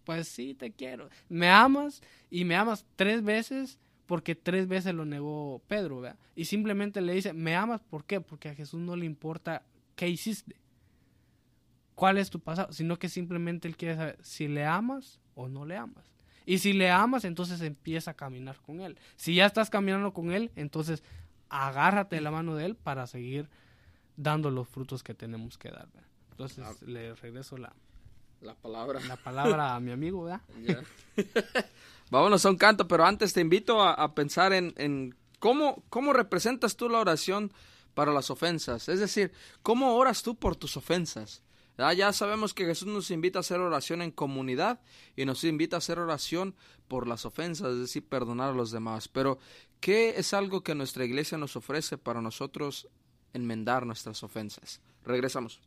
Speaker 3: Pues sí, te quiero. ¿Me amas? Y me amas tres veces porque tres veces lo negó Pedro. Y simplemente le dice, ¿me amas? ¿Por qué? Porque a Jesús no le importa qué hiciste. ¿Cuál es tu pasado? Sino que simplemente él quiere saber si le amas o no le amas. Y si le amas, entonces empieza a caminar con él. Si ya estás caminando con él, entonces agárrate de la mano de él para seguir dando los frutos que tenemos que dar. Entonces ah. le regreso la,
Speaker 2: la palabra.
Speaker 3: La palabra a mi amigo, ¿verdad? [LAUGHS]
Speaker 2: Vámonos a un canto, pero antes te invito a, pensar en, en, cómo, cómo representas tú la oración para las ofensas. Es decir, cómo oras tú por tus ofensas. Ya sabemos que Jesús nos invita a hacer oración en comunidad y nos invita a hacer oración por las ofensas, es decir, perdonar a los demás. Pero, ¿qué es algo que nuestra iglesia nos ofrece para nosotros enmendar nuestras ofensas? Regresamos.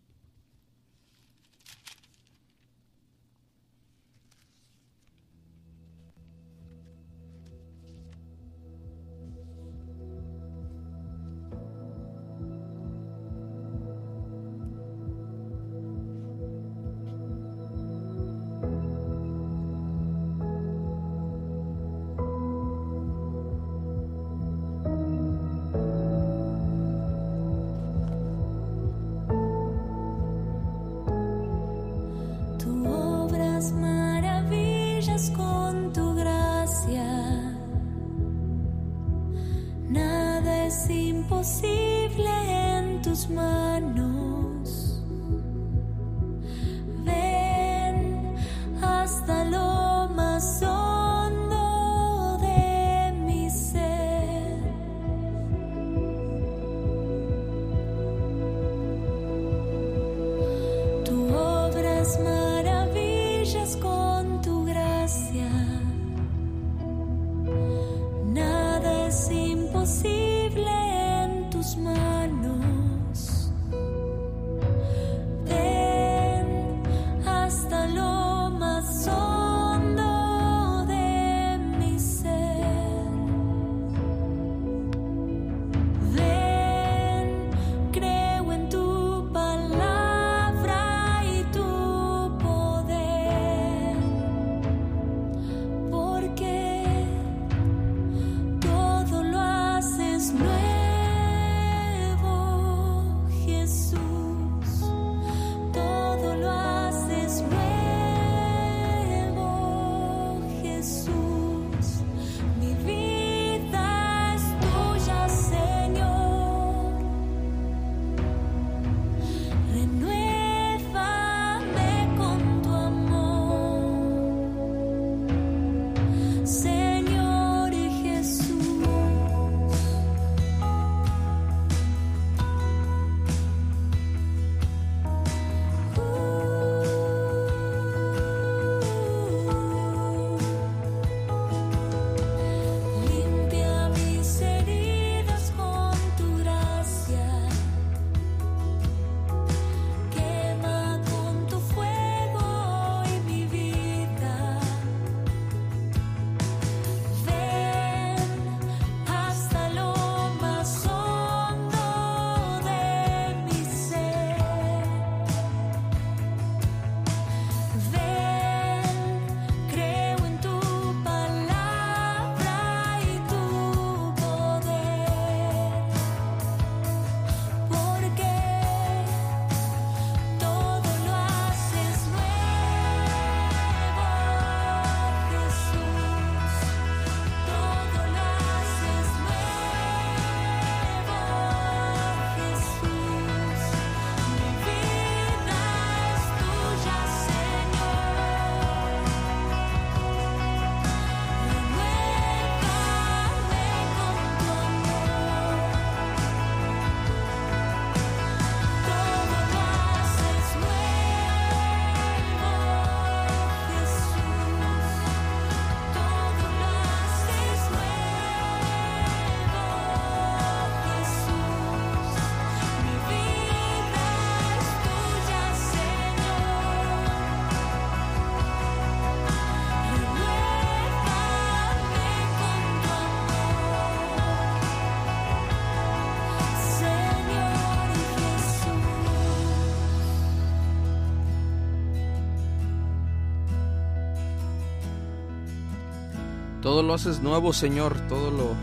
Speaker 5: Todo lo haces nuevo, Señor. Todo lo.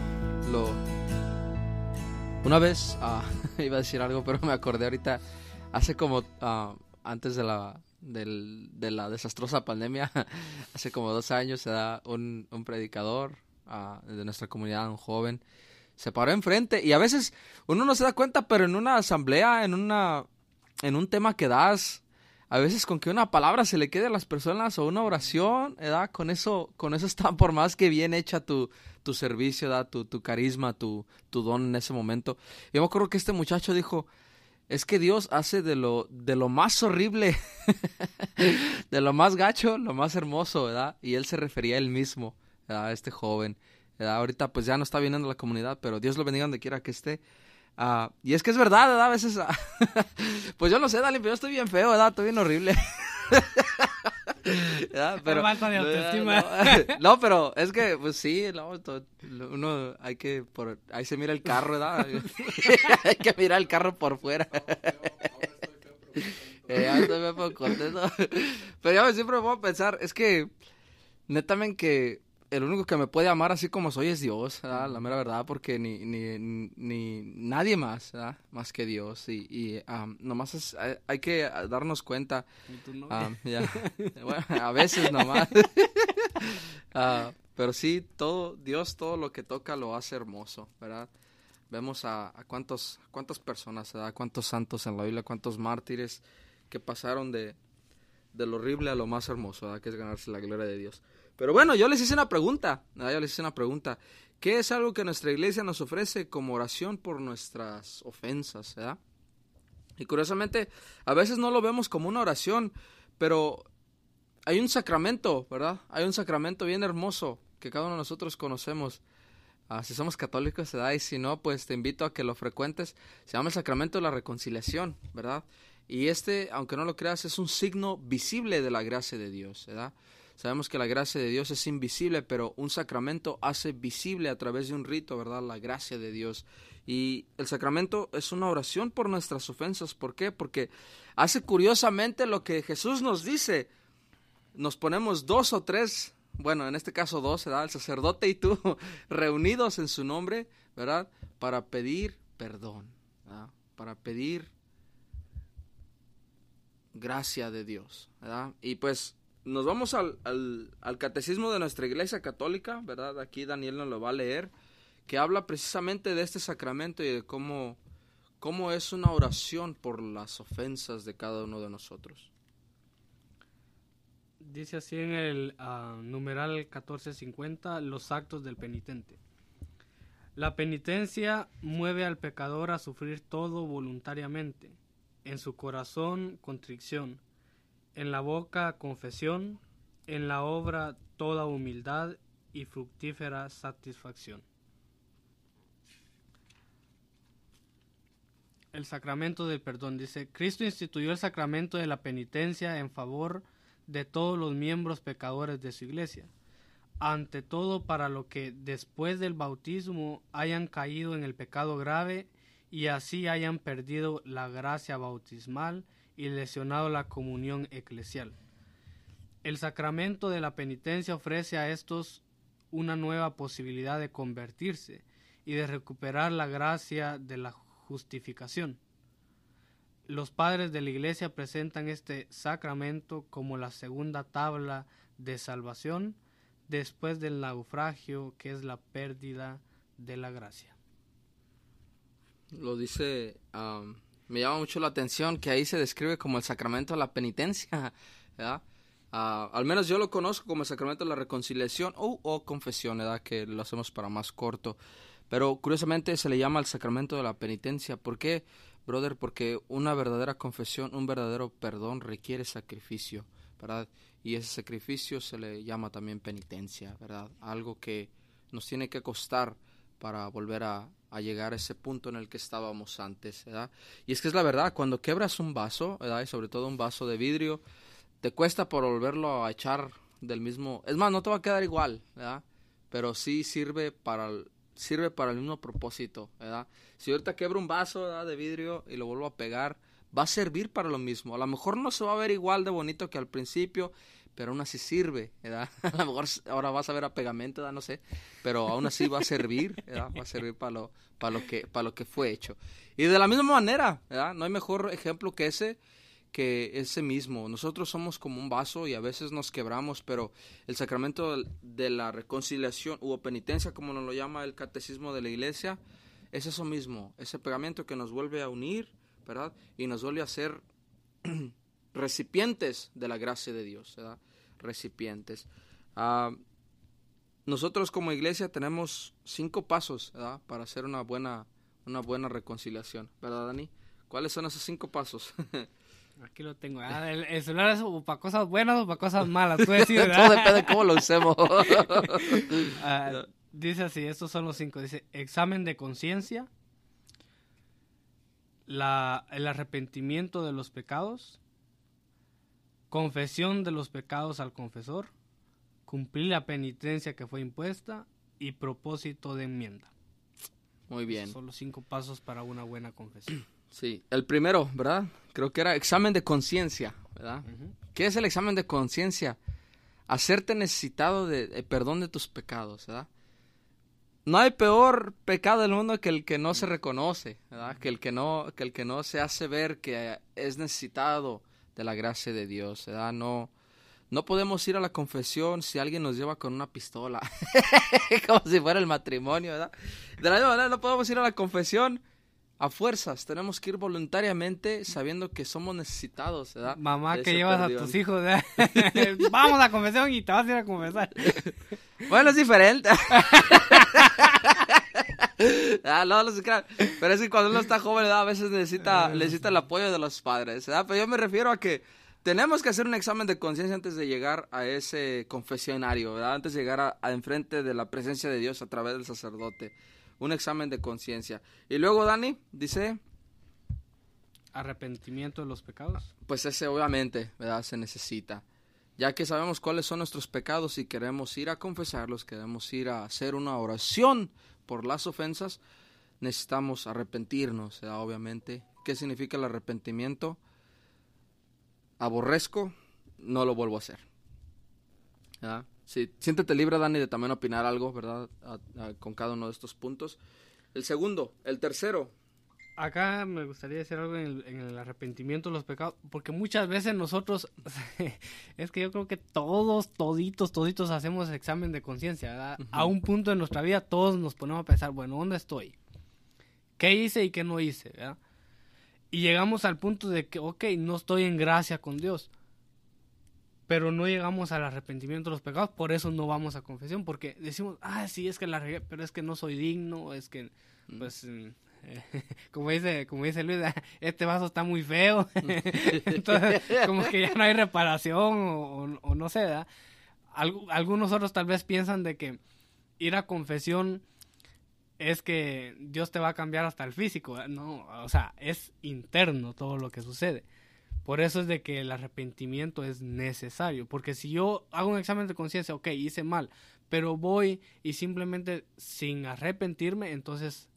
Speaker 5: lo...
Speaker 2: Una vez. ah, [LAUGHS] iba a decir algo, pero me acordé ahorita. Hace como. ah, antes de la. del- de la desastrosa pandemia. [LAUGHS] hace como dos años se da un, un predicador ah, de nuestra comunidad, un joven. Se paró enfrente. Y a veces uno no se da cuenta, pero en una asamblea, en una. en un tema que das a veces con que una palabra se le quede a las personas o una oración, ¿verdad? Con eso, con eso está por más que bien hecha tu, tu servicio, ¿verdad? Tu, tu carisma, tu, tu don en ese momento. Yo me acuerdo que este muchacho dijo, es que Dios hace de lo, de lo más horrible, [LAUGHS] de lo más gacho, lo más hermoso, ¿verdad? Y él se refería a él mismo. A este joven. Ahorita pues ya no está viniendo a la comunidad, pero Dios lo bendiga donde quiera que esté. Ah, y es que es verdad, ¿verdad? A veces, ah, [LAUGHS] pues yo no sé, Dale, pero yo estoy bien feo, ¿verdad? Estoy bien horrible. [LAUGHS] ¿Verdad? Pero,
Speaker 3: falta de autoestima.
Speaker 2: No, [LAUGHS] no, pero es que, pues sí, no, to- uno hay que, por, ahí se mira el carro, ¿verdad? hay que mirar el carro por fuera. Eh, ya estoy bien poco contento. Pero ya siempre me pongo a pensar, es que, netamente que el único que me puede amar así como soy es Dios, ¿verdad? La mera verdad, porque ni, ni, ni nadie más, ¿verdad? Más que Dios. Y, y am, nomás es- hay, hay que darnos cuenta.
Speaker 3: No.
Speaker 2: Bueno, a veces nomás. [LAUGHS] Ah, pero sí, todo, Dios todo lo que toca lo hace hermoso, ¿verdad? vemos a, a cuántos, cuántas personas, ¿verdad? cuántos santos en la Biblia, cuántos mártires que pasaron de, de lo horrible a lo más hermoso, ¿verdad? que es ganarse la gloria de Dios. Pero bueno, yo les hice una pregunta, ¿verdad? yo les hice una pregunta. ¿Qué es algo que nuestra iglesia nos ofrece como oración por nuestras ofensas? ¿verdad? Y curiosamente, a veces no lo vemos como una oración, pero hay un sacramento, ¿verdad? Hay un sacramento bien hermoso que cada uno de nosotros conocemos. Ah, si somos católicos, ¿verdad? Y si no, pues te invito a que lo frecuentes. Se llama el sacramento de la reconciliación, ¿verdad? Y este, aunque no lo creas, es un signo visible de la gracia de Dios, ¿verdad? Sabemos que la gracia de Dios es invisible, pero un sacramento hace visible a través de un rito, ¿verdad? La gracia de Dios. Y el sacramento es una oración por nuestras ofensas. ¿Por qué? Porque hace curiosamente lo que Jesús nos dice. Nos ponemos dos o tres, bueno, en este caso dos, ¿verdad? El sacerdote y tú, [LAUGHS] reunidos en su nombre, ¿verdad? Para pedir perdón, ¿verdad? Para pedir gracia de Dios, ¿verdad? Y pues nos vamos al, al, catecismo de nuestra iglesia católica, ¿verdad? Aquí Daniel nos lo va a leer, que habla precisamente de este sacramento y de cómo, cómo es una oración por las ofensas de cada uno de nosotros.
Speaker 3: Dice así en el ah, numeral 1450 los actos del penitente. La penitencia mueve al pecador a sufrir todo voluntariamente. En su corazón, contrición. En la boca, confesión. En la obra, toda humildad y fructífera satisfacción. El sacramento del perdón dice, Cristo instituyó el sacramento de la penitencia en favor de todos los miembros pecadores de su iglesia, ante todo para lo que después del bautismo hayan caído en el pecado grave y así hayan perdido la gracia bautismal y lesionado la comunión eclesial. El sacramento de la penitencia ofrece a estos una nueva posibilidad de convertirse y de recuperar la gracia de la justificación. Los padres de la iglesia presentan este sacramento como la segunda tabla de salvación después del naufragio que es la pérdida de la gracia.
Speaker 2: Lo dice, am, me llama mucho la atención que ahí se describe como el sacramento de la penitencia, [LAUGHS] ¿verdad? Ah, al menos yo lo conozco como el sacramento de la reconciliación o, o confesión, ¿verdad? Que lo hacemos para más corto. Pero curiosamente se le llama el sacramento de la penitencia. ¿Por qué, brother? Porque una verdadera confesión, un verdadero perdón requiere sacrificio, ¿verdad? Y ese sacrificio se le llama también penitencia, ¿verdad? Algo que nos tiene que costar para volver a, llegar a ese punto en el que estábamos antes, ¿verdad? Y es que es la verdad, cuando quebras un vaso, ¿verdad? Y sobre todo un vaso de vidrio, te cuesta por volverlo a echar del mismo... Es más, no te va a quedar igual, ¿verdad? Pero sí sirve para el, sirve para el mismo propósito, ¿verdad? Si ahorita quebro un vaso de vidrio y lo vuelvo a pegar, va a servir para lo mismo. A lo mejor no se va a ver igual de bonito que al principio, pero aún así sirve, ¿verdad? [LAUGHS] A lo mejor ahora vas a ver a pegamento, ¿verdad? No sé, pero aún así va a servir, ¿verdad? Va a servir para lo, para lo que, lo que fue hecho. Y de la misma manera, ¿verdad? No hay mejor ejemplo que ese, que ese mismo. Nosotros somos como un vaso y a veces nos quebramos, pero el sacramento de la reconciliación o penitencia, como nos lo llama el catecismo de la iglesia, es eso mismo, ese pegamento que nos vuelve a unir, ¿verdad? Y nos vuelve a ser [CLEARS THROAT] recipientes de la gracia de Dios, ¿verdad? Recipientes. Ah, nosotros como iglesia tenemos cinco pasos, ¿verdad? Para hacer una buena, una buena reconciliación, ¿verdad, Dani? ¿Cuáles son esos cinco pasos? [LAUGHS]
Speaker 3: Aquí lo tengo. Ah, el, el celular es o para cosas buenas o para cosas malas. Tú [LAUGHS]
Speaker 2: Todo depende de cómo lo usemos. [LAUGHS]
Speaker 3: Ah, dice así, estos son los cinco. Dice, examen de conciencia, el arrepentimiento de los pecados, confesión de los pecados al confesor, cumplir la penitencia que fue impuesta y propósito de enmienda.
Speaker 2: Muy bien.
Speaker 3: Son los cinco pasos para una buena confesión. [CLEARS THROAT]
Speaker 2: Sí, el primero, ¿verdad? Creo que era examen de conciencia, ¿verdad? ¿Qué es el examen de conciencia? Hacerte necesitado de, de perdón de tus pecados, ¿verdad? No hay peor pecado del mundo que el que no se reconoce, ¿verdad? Que el que no, que el que no se hace ver que es necesitado de la gracia de Dios, ¿verdad? No, No podemos ir a la confesión si alguien nos lleva con una pistola. [LAUGHS] Como si fuera el matrimonio, ¿verdad? De la misma manera, no podemos ir a la confesión a fuerzas. Tenemos que ir voluntariamente sabiendo que somos necesitados, ¿verdad?
Speaker 3: Mamá que llevas a
Speaker 2: perdón.
Speaker 3: tus hijos, ¿verdad? [LAUGHS] vamos a confesión y te vas a ir a confesar. [LAUGHS]
Speaker 2: Bueno, es diferente. [LAUGHS] ah, no, no se crean. Pero es que cuando uno está joven, ¿verdad? a veces necesita, necesita el apoyo de los padres. ¿verdad? Pero yo me refiero a que tenemos que hacer un examen de conciencia antes de llegar a ese confesionario, ¿verdad? Antes de llegar a, a enfrente de la presencia de Dios a través del sacerdote. Un examen de conciencia. Y luego, Dani, dice,
Speaker 3: Arrepentimiento de los pecados.
Speaker 2: pues ese obviamente, ¿verdad? Se necesita. Ya que sabemos cuáles son nuestros pecados y queremos ir a confesarlos, queremos ir a hacer una oración por las ofensas, necesitamos arrepentirnos, ¿verdad? Obviamente. ¿Qué significa el arrepentimiento? Aborrezco, no lo vuelvo a hacer. ¿verdad? Sí, siéntete libre, Dani, de también opinar algo, ¿verdad? Con cada uno de estos puntos. El segundo, el tercero,
Speaker 3: Acá me gustaría decir algo en el, en el arrepentimiento de los pecados, porque muchas veces nosotros, [LAUGHS] es que yo creo que todos, toditos, toditos hacemos examen de conciencia, ¿verdad? A un punto de nuestra vida todos nos ponemos a pensar, bueno, ¿dónde estoy? ¿Qué hice y qué no hice? ¿verdad? Y llegamos al punto de que, ok, no estoy en gracia con Dios, pero no llegamos al arrepentimiento de los pecados, por eso no vamos a confesión, porque decimos, ah, sí, es que la regué, pero es que no soy digno, es que, pues, mm, [LAUGHS] como dice, como dice Luis, "Ah, [LAUGHS] este vaso está muy feo, [LAUGHS] entonces como que ya no hay reparación o, o- o no sé, ¿verdad? Algu- algunos otros tal vez piensan de que ir a confesión es que Dios te va a cambiar hasta el físico, ¿verdad? no, o sea, es interno todo lo que sucede. Por eso es de que el arrepentimiento es necesario, porque si yo hago un examen de conciencia, ok, hice mal, pero voy y simplemente sin arrepentirme, entonces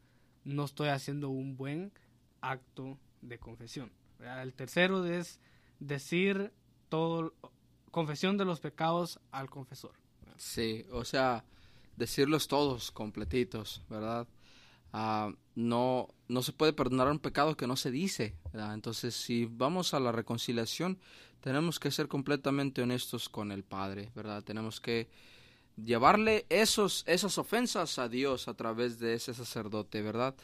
Speaker 3: no estoy haciendo un buen acto de confesión. ¿verdad? El tercero es decir todo, confesión de los pecados al confesor.
Speaker 2: Sí, o sea, decirlos todos completitos, ¿verdad? Ah, no, no se puede perdonar un pecado que no se dice, ¿verdad? Entonces, si vamos a la reconciliación, tenemos que ser completamente honestos con el Padre, ¿verdad? Tenemos que llevarle esos, esas ofensas a Dios a través de ese sacerdote, ¿verdad?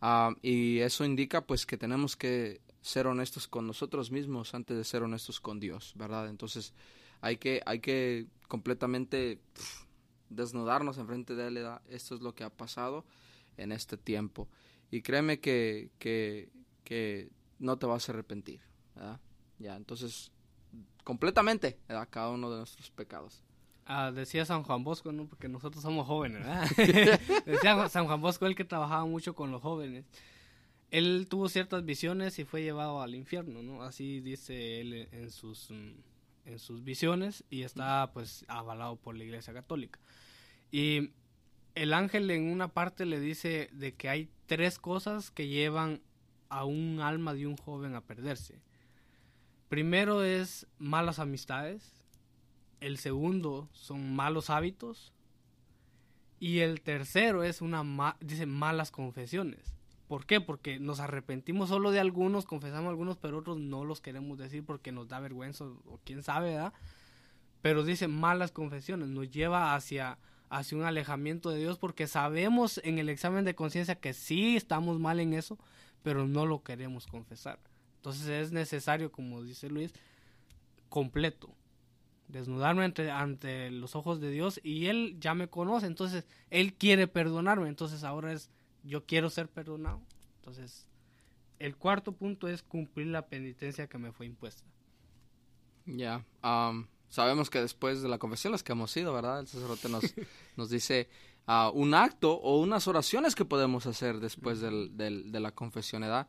Speaker 2: Ah, y eso indica pues que tenemos que ser honestos con nosotros mismos antes de ser honestos con Dios, ¿verdad? Entonces hay que, hay que completamente pf, desnudarnos enfrente de Él. Esto es lo que ha pasado en este tiempo. Y créeme que, que, que no te vas a arrepentir, ¿verdad? Ya, entonces, completamente, ¿verdad? Cada uno de nuestros pecados.
Speaker 3: Ah, decía San Juan Bosco, ¿no? Porque nosotros somos jóvenes, ¿verdad? [LAUGHS] [LAUGHS] decía San Juan Bosco, él que trabajaba mucho con los jóvenes. Él tuvo ciertas visiones y fue llevado al infierno, ¿no? Así dice él en sus, mm, en sus visiones y está pues avalado por la Iglesia Católica. Y el ángel en una parte le dice de que hay tres cosas que llevan a un alma de un joven a perderse. Primero es malas amistades, el segundo son malos hábitos y el tercero es una ma- dice malas confesiones. ¿Por qué? Porque nos arrepentimos solo de algunos, confesamos algunos, pero otros no los queremos decir porque nos da vergüenza o quién sabe, ¿verdad? Pero dice malas confesiones, nos lleva hacia hacia un alejamiento de Dios porque sabemos en el examen de conciencia que sí estamos mal en eso, pero no lo queremos confesar. Entonces es necesario, como dice Luis, completo desnudarme ante, ante los ojos de Dios y Él ya me conoce, entonces Él quiere perdonarme, entonces ahora es yo quiero ser perdonado. Entonces, el cuarto punto es cumplir la penitencia que me fue impuesta.
Speaker 2: Ya, sabemos que después de la confesión las que hemos ido, ¿verdad? El sacerdote nos, [LAUGHS] nos dice ah, un acto o unas oraciones que podemos hacer después del, del- de la confesión, ¿verdad?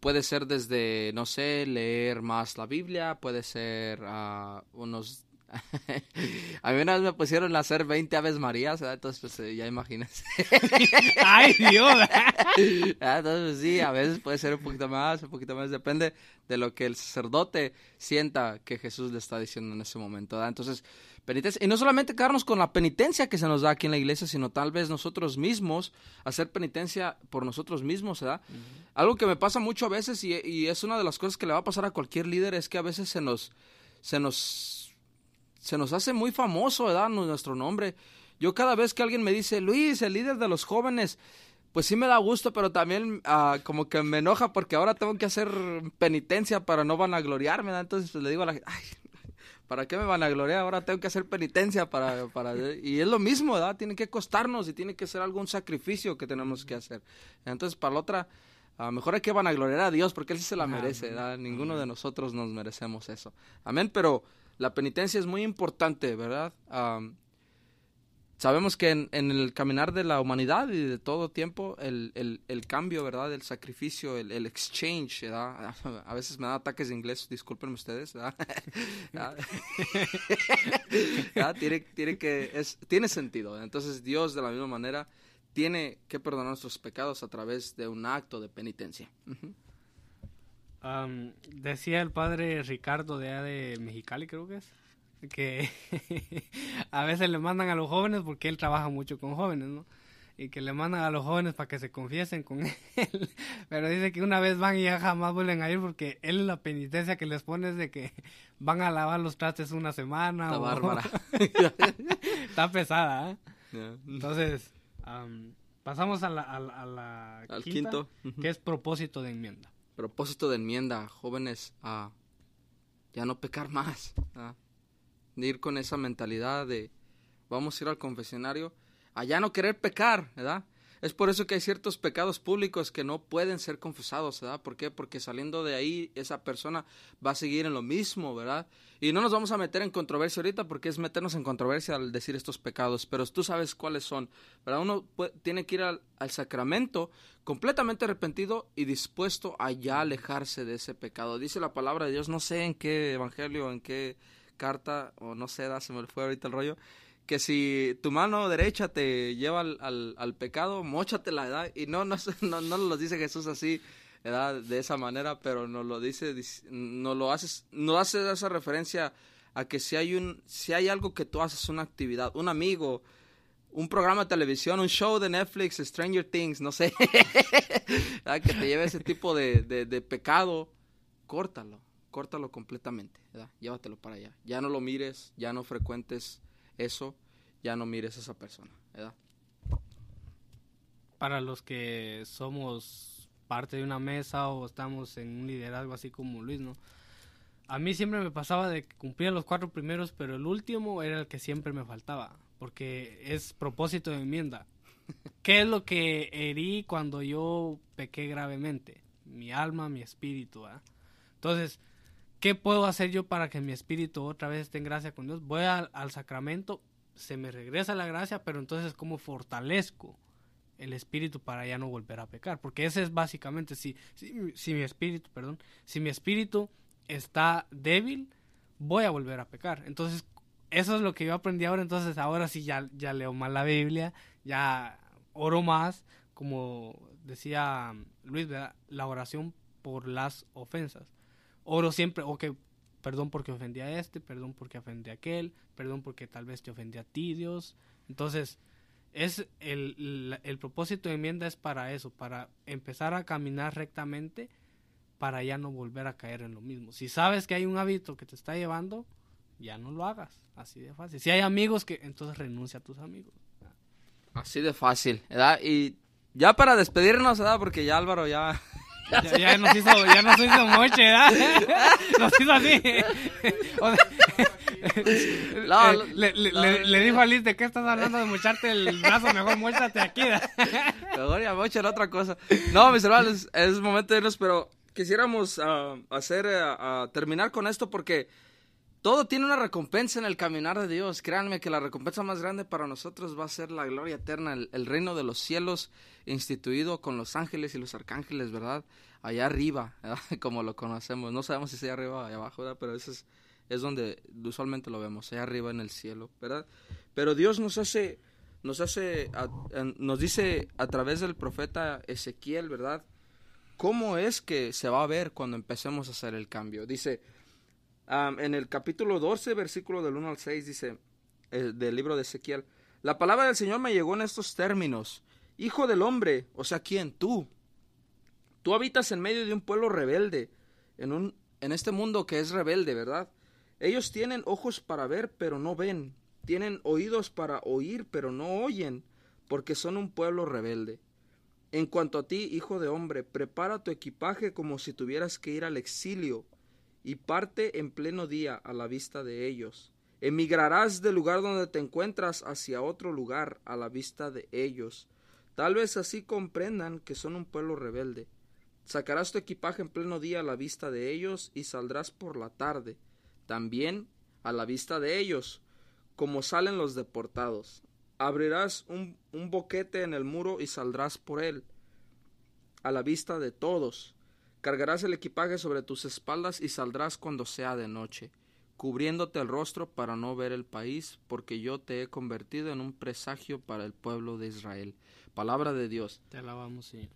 Speaker 2: Puede ser desde, no sé, leer más la Biblia, puede ser ah, unos... [LAUGHS] a mí una vez me pusieron a hacer 20 Aves Marías, ¿verdad? Entonces, pues, eh, ya imagínense. [LAUGHS]
Speaker 3: ¡Ay, Dios! [LAUGHS]
Speaker 2: Ah, Entonces sí, a veces puede ser un poquito más, un poquito más, depende de lo que el sacerdote sienta que Jesús le está diciendo en ese momento. Entonces, penitencia, y no solamente quedarnos con la penitencia que se nos da aquí en la iglesia, sino tal vez nosotros mismos hacer penitencia por nosotros mismos, ¿verdad? Algo que me pasa mucho a veces y, y es una de las cosas que le va a pasar a cualquier líder es que a veces se nos se nos, se nos hace muy famoso, ¿verdad? Nuestro nombre. Yo cada vez que alguien me dice, Luis, el líder de los jóvenes, pues sí me da gusto, pero también ah, como que me enoja porque ahora tengo que hacer penitencia para no vanagloriarme, ¿verdad? Entonces pues, le digo a la gente, ay, ¿para qué me vanagloriar? Ahora tengo que hacer penitencia para, para... Y es lo mismo, ¿verdad? Tiene que costarnos y tiene que ser algún sacrificio que tenemos que hacer. Entonces, para la otra, a lo mejor hay que vanagloriar a Dios porque Él sí se la merece, ¿verdad? Ninguno de nosotros nos merecemos eso. Amén, pero la penitencia es muy importante, ¿verdad? Sabemos que en, en el caminar de la humanidad y de todo tiempo, el, el, cambio, ¿verdad? El sacrificio, el, el exchange, ¿verdad? [LAUGHS] A veces me da ataques de inglés, discúlpenme ustedes, [LAUGHS] [LAUGHS] ¿verdad? Tiene, tiene, que, es, tiene sentido. Entonces Dios de la misma manera tiene que perdonar nuestros pecados a través de un acto de penitencia.
Speaker 3: Am, decía el padre Ricardo de, de Mexicali, creo que es, que [LAUGHS] a veces le mandan a los jóvenes porque él trabaja mucho con jóvenes, ¿no? Y que le mandan a los jóvenes para que se confiesen con [LAUGHS] él. Pero dice que una vez van y ya jamás vuelven a ir porque él la penitencia que les pone es de que van a lavar los trastes una semana.
Speaker 2: Está
Speaker 3: o-
Speaker 2: bárbara. [LAUGHS]
Speaker 3: Está pesada, ¿eh?
Speaker 2: Ya.
Speaker 3: Entonces, am, pasamos a la, a la- a la
Speaker 2: Al
Speaker 3: quinta,
Speaker 2: quinto.
Speaker 3: Que es propósito de enmienda.
Speaker 2: propósito de enmienda, jóvenes, a ya no pecar más, ¿ah? De ir con esa mentalidad de vamos a ir al confesionario, a ya no querer pecar, ¿verdad? Es por eso que hay ciertos pecados públicos que no pueden ser confesados, ¿verdad? ¿Por qué? Porque saliendo de ahí esa persona va a seguir en lo mismo, ¿verdad? Y no nos vamos a meter en controversia ahorita porque es meternos en controversia al decir estos pecados, pero tú sabes cuáles son, ¿verdad? Uno pue- tiene que ir al, al sacramento completamente arrepentido y dispuesto a ya alejarse de ese pecado. Dice la palabra de Dios, no sé en qué evangelio, en qué carta, o no sé, da, se me fue ahorita el rollo, que si tu mano derecha te lleva al, al, al pecado, móchatela, ¿verdad? Y no, no, [LAUGHS] no, no lo dice Jesús así. De esa manera, pero nos lo dice, nos lo haces, nos hace esa referencia a que si hay un, si hay algo que tú haces, una actividad, un amigo, un programa de televisión, un show de Netflix, Stranger Things, no sé, [LAUGHS] que te lleve ese tipo de, de pecado, córtalo, córtalo completamente, ¿verdad? Llévatelo para allá. Ya no lo mires, ya no frecuentes eso, ya no mires a esa persona, ¿verdad?
Speaker 3: Para los que somos parte de una mesa o estamos en un liderazgo así como Luis, ¿no? A mí siempre me pasaba de que cumplía los cuatro primeros, pero el último era el que siempre me faltaba, porque es propósito de enmienda. ¿Qué es lo que herí cuando yo pequé gravemente? Mi alma, mi espíritu, ¿verdad? Entonces, ¿qué puedo hacer yo para que mi espíritu otra vez esté en gracia con Dios? Voy al, sacramento, se me regresa la gracia, pero entonces ¿cómo fortalezco el espíritu para ya no volver a pecar? Porque ese es básicamente, si, si, mi- espíritu, perdón, si mi espíritu está débil, voy a volver a pecar. Entonces, eso es lo que yo aprendí ahora, entonces ahora sí ya, ya leo más la Biblia, ya oro más, como decía Luis, ¿verdad? la oración por las ofensas. Oro siempre, ok, perdón porque ofendí a este, perdón porque ofendí a aquel, perdón porque tal vez te ofendí a ti, Dios. Entonces, es el, el propósito de enmienda es para eso, para empezar a caminar rectamente, para ya no volver a caer en lo mismo. Si sabes que hay un hábito que te está llevando, ya no lo hagas, así de fácil. Si hay amigos que, entonces renuncia a tus amigos.
Speaker 2: Así de fácil, ¿verdad? Y ya para despedirnos, ¿verdad? Porque ya Álvaro ya...
Speaker 3: Ya, ya nos hizo, ya nos hizo moche, ¿verdad? [LAUGHS] Nos hizo así. O sea,
Speaker 2: No,
Speaker 3: eh, le, le-
Speaker 2: no.
Speaker 3: le- le dijo a Liz, ¿de qué estás hablando de mocharte el brazo? Mejor muéstrate aquí. [LAUGHS]
Speaker 2: Mejor ya echar otra cosa. No, mis hermanos, es momento de irnos, pero quisiéramos ah, hacer, ah, terminar con esto porque todo tiene una recompensa en el caminar de Dios. Créanme que la recompensa más grande para nosotros va a ser la gloria eterna, el, reino de los cielos instituido con los ángeles y los arcángeles, ¿verdad? Allá arriba, [LAUGHS] como lo conocemos. No sabemos si es allá arriba o allá abajo, ¿verdad? Pero eso es, es donde usualmente lo vemos, allá arriba en el cielo, ¿verdad? Pero Dios nos hace, nos hace, nos dice a través del profeta Ezequiel, ¿verdad? ¿Cómo es que se va a ver cuando empecemos a hacer el cambio? Dice, En el capítulo 12, versículo del 1 al 6, dice, eh, del libro de Ezequiel, la palabra del Señor me llegó en estos términos, Hijo del hombre, o sea, ¿quién? Tú. Tú habitas en medio de un pueblo rebelde, en, un, en este mundo que es rebelde, ¿verdad? Ellos tienen ojos para ver, pero no ven. Tienen oídos para oír, pero no oyen, porque son un pueblo rebelde. En cuanto a ti, hijo de hombre, prepara tu equipaje como si tuvieras que ir al exilio, y parte en pleno día a la vista de ellos. Emigrarás del lugar donde te encuentras hacia otro lugar a la vista de ellos. Tal vez así comprendan que son un pueblo rebelde. Sacarás tu equipaje en pleno día a la vista de ellos y saldrás por la tarde, también a la vista de ellos, como salen los deportados. Abrirás un, un boquete en el muro y saldrás por él, a la vista de todos. Cargarás el equipaje sobre tus espaldas y saldrás cuando sea de noche, cubriéndote el rostro para no ver el país, porque yo te he convertido en un presagio para el pueblo de Israel. Palabra de Dios.
Speaker 3: Te alabamos, Señor.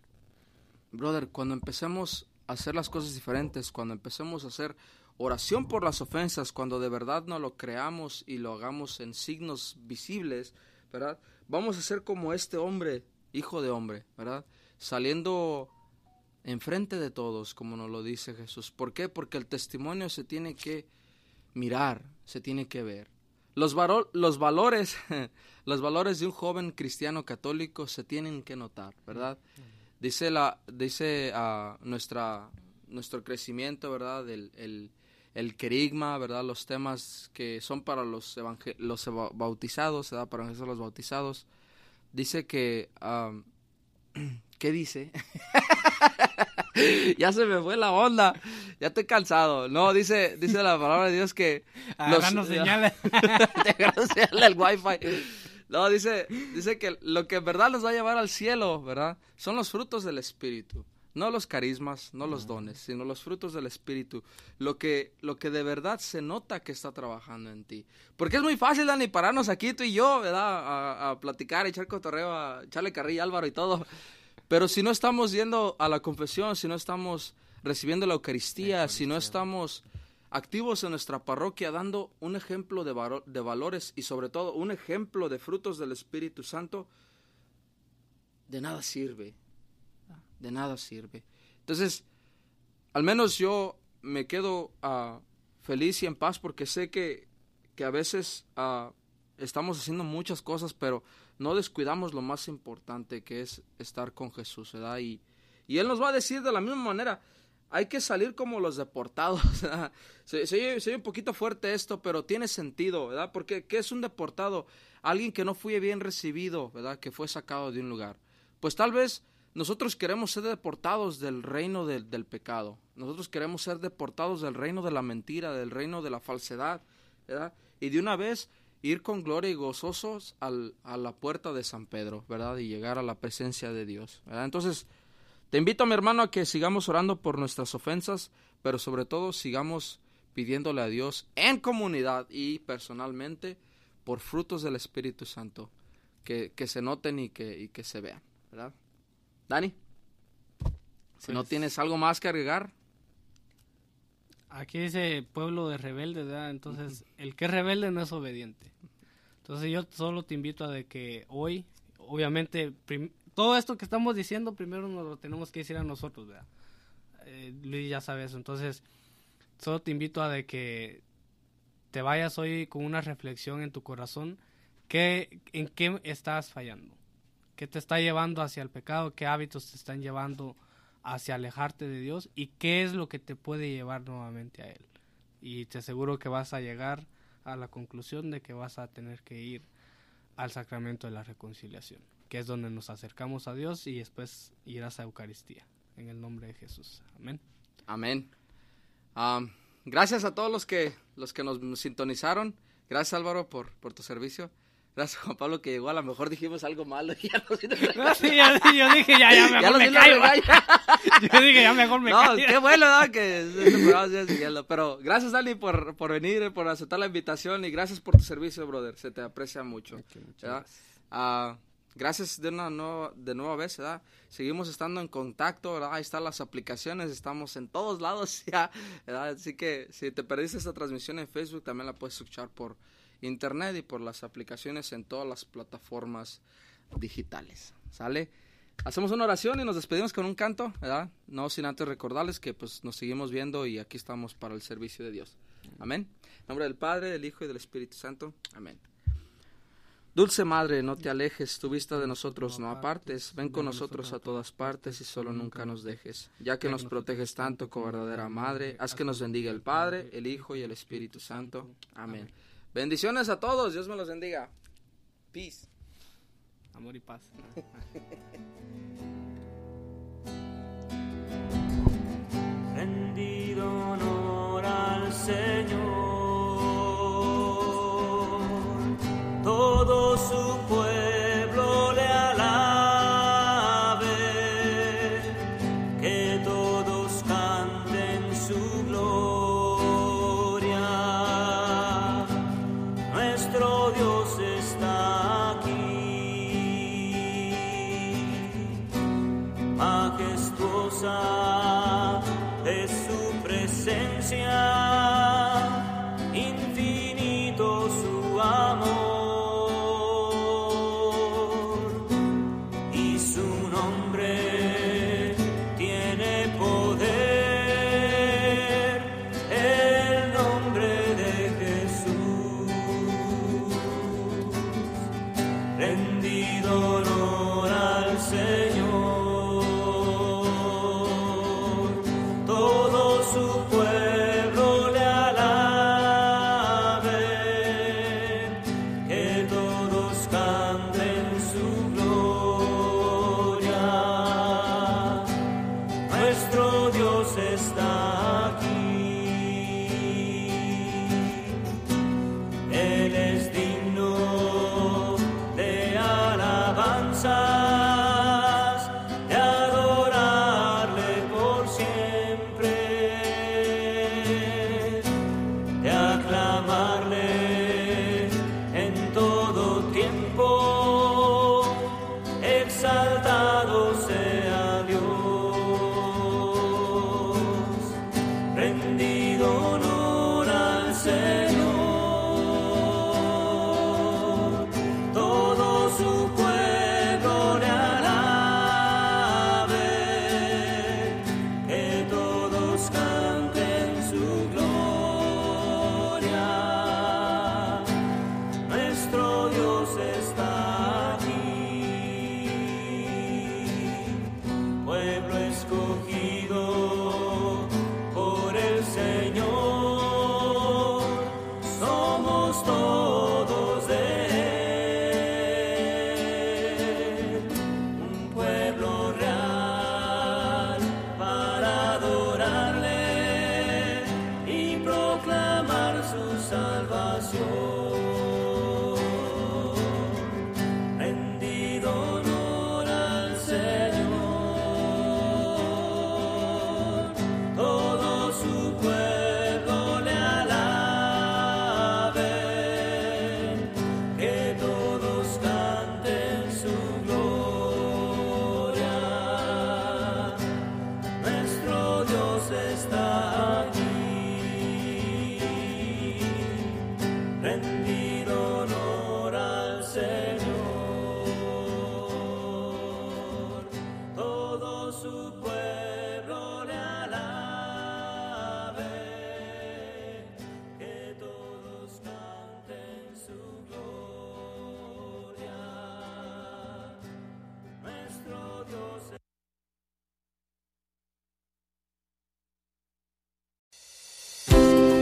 Speaker 2: Brother, cuando empecemos a hacer las cosas diferentes, cuando empecemos a hacer oración por las ofensas, cuando de verdad no lo creamos y lo hagamos en signos visibles, ¿verdad? Vamos a ser como este hombre, hijo de hombre, ¿verdad? Saliendo enfrente de todos, como nos lo dice Jesús. ¿Por qué? Porque el testimonio se tiene que mirar, se tiene que ver. Los, los valores, [LAUGHS] los valores de un joven cristiano católico se tienen que notar, ¿verdad? Dice la, dice ah, nuestra, nuestro crecimiento, ¿verdad? El, el, el querigma, ¿verdad? Los temas que son para los, los bautizados, ¿verdad? Para los bautizados. Dice que, ah, [CLEARS THROAT] ¿qué dice? [LAUGHS] ya se me fue la onda, ya estoy cansado. No, dice, dice la palabra de Dios que... [LAUGHS]
Speaker 3: Agarrando [LAUGHS] señales.
Speaker 2: Agarrando señales el wifi. No, dice, dice que lo que en verdad los va a llevar al cielo, ¿verdad? Son los frutos del Espíritu. No los carismas, no los dones, sino los frutos del Espíritu. Lo que, lo que de verdad se nota que está trabajando en ti. Porque es muy fácil, Dani, pararnos aquí tú y yo, ¿verdad? A, a platicar, echar cotorreo, a echarle carrilla a Álvaro y todo. Pero si no estamos yendo a la confesión, si no estamos recibiendo la Eucaristía, si no estamos activos en nuestra parroquia dando un ejemplo de, de valores y sobre todo un ejemplo de frutos del Espíritu Santo, de nada sirve. De nada sirve. Entonces, al menos yo me quedo ah, feliz y en paz porque sé que, que a veces ah, estamos haciendo muchas cosas, pero no descuidamos lo más importante que es estar con Jesús, ¿verdad? Y, y Él nos va a decir de la misma manera, hay que salir como los deportados. [LAUGHS] Se, se oye- se un poquito fuerte esto, pero tiene sentido, ¿verdad? Porque ¿qué es un deportado? Alguien que no fue bien recibido, ¿verdad? Que fue sacado de un lugar. Pues tal vez nosotros queremos ser deportados del reino del, del pecado. Nosotros queremos ser deportados del reino de la mentira, del reino de la falsedad, ¿verdad? Y de una vez ir con gloria y gozosos al- a la puerta de San Pedro, ¿verdad? Y llegar a la presencia de Dios, ¿verdad? Entonces, te invito, mi hermano, a que sigamos orando por nuestras ofensas, pero sobre todo sigamos pidiéndole a Dios en comunidad y personalmente por frutos del Espíritu Santo que, que se noten y que, y que se vean, ¿verdad? Dani, si no
Speaker 3: Pues-
Speaker 2: tienes algo más que agregar,
Speaker 3: Aquí dice pueblo de rebeldes, ¿verdad? Entonces, el que es rebelde no es obediente. Entonces, yo solo te invito a de que hoy, obviamente, todo esto que estamos diciendo, primero nos lo tenemos que decir a nosotros, ¿verdad? Eh, Luis ya sabe eso. Entonces, solo te invito a de que te vayas hoy con una reflexión en tu corazón. ¿qué, ¿En qué estás fallando? ¿Qué te está llevando hacia el pecado? ¿Qué hábitos te están llevando hacia alejarte de Dios? ¿Y qué es lo que te puede llevar nuevamente a Él? Y te aseguro que vas a llegar a la conclusión de que vas a tener que ir al sacramento de la reconciliación, que es donde nos acercamos a Dios y después irás a Eucaristía. En el nombre de Jesús. Amén.
Speaker 2: Amén. Am, gracias a todos los que, los que nos sintonizaron. Gracias Álvaro por, por tu servicio. Gracias Juan Pablo que llegó. A lo mejor dijimos algo malo y ya nos
Speaker 3: No, [LAUGHS] sí, ya- yo dije, ya, ya, [LAUGHS] mejor
Speaker 2: Ya
Speaker 3: me
Speaker 2: regaña. [LAUGHS]
Speaker 3: Yo dije, ya mejor me
Speaker 2: No,
Speaker 3: callo.
Speaker 2: qué bueno, ¿verdad? Que este programa siga siguiendo. Pero gracias, Dani, por, por venir, por aceptar la invitación y gracias por tu servicio, brother. Se te aprecia mucho. ¿verdad? Ah, gracias de una nueva, de nueva vez, ¿verdad? Seguimos estando en contacto, ¿verdad? Ahí están las aplicaciones, estamos en todos lados ya, ¿verdad? Así que si te perdiste esta transmisión en Facebook, también la puedes escuchar por internet y por las aplicaciones en todas las plataformas digitales, ¿sale? Hacemos una oración y nos despedimos con un canto, ¿verdad? No sin antes recordarles que pues nos seguimos viendo y aquí estamos para el servicio de Dios. Amén. En nombre del Padre, del Hijo y del Espíritu Santo. Amén. Dulce Madre, no te alejes, tu vista de nosotros no apartes, ven con nosotros a todas partes y solo nunca nos dejes. Ya que nos proteges tanto como verdadera Madre, haz que nos bendiga el Padre, el Hijo y el Espíritu Santo. Amén. Bendiciones a todos, Dios me los bendiga. Peace.
Speaker 3: Amor y paz. [LAUGHS]
Speaker 6: rendido honor al Señor. Todo su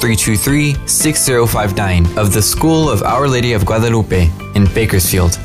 Speaker 7: 323 6059 of the School of Our Lady of Guadalupe in Bakersfield.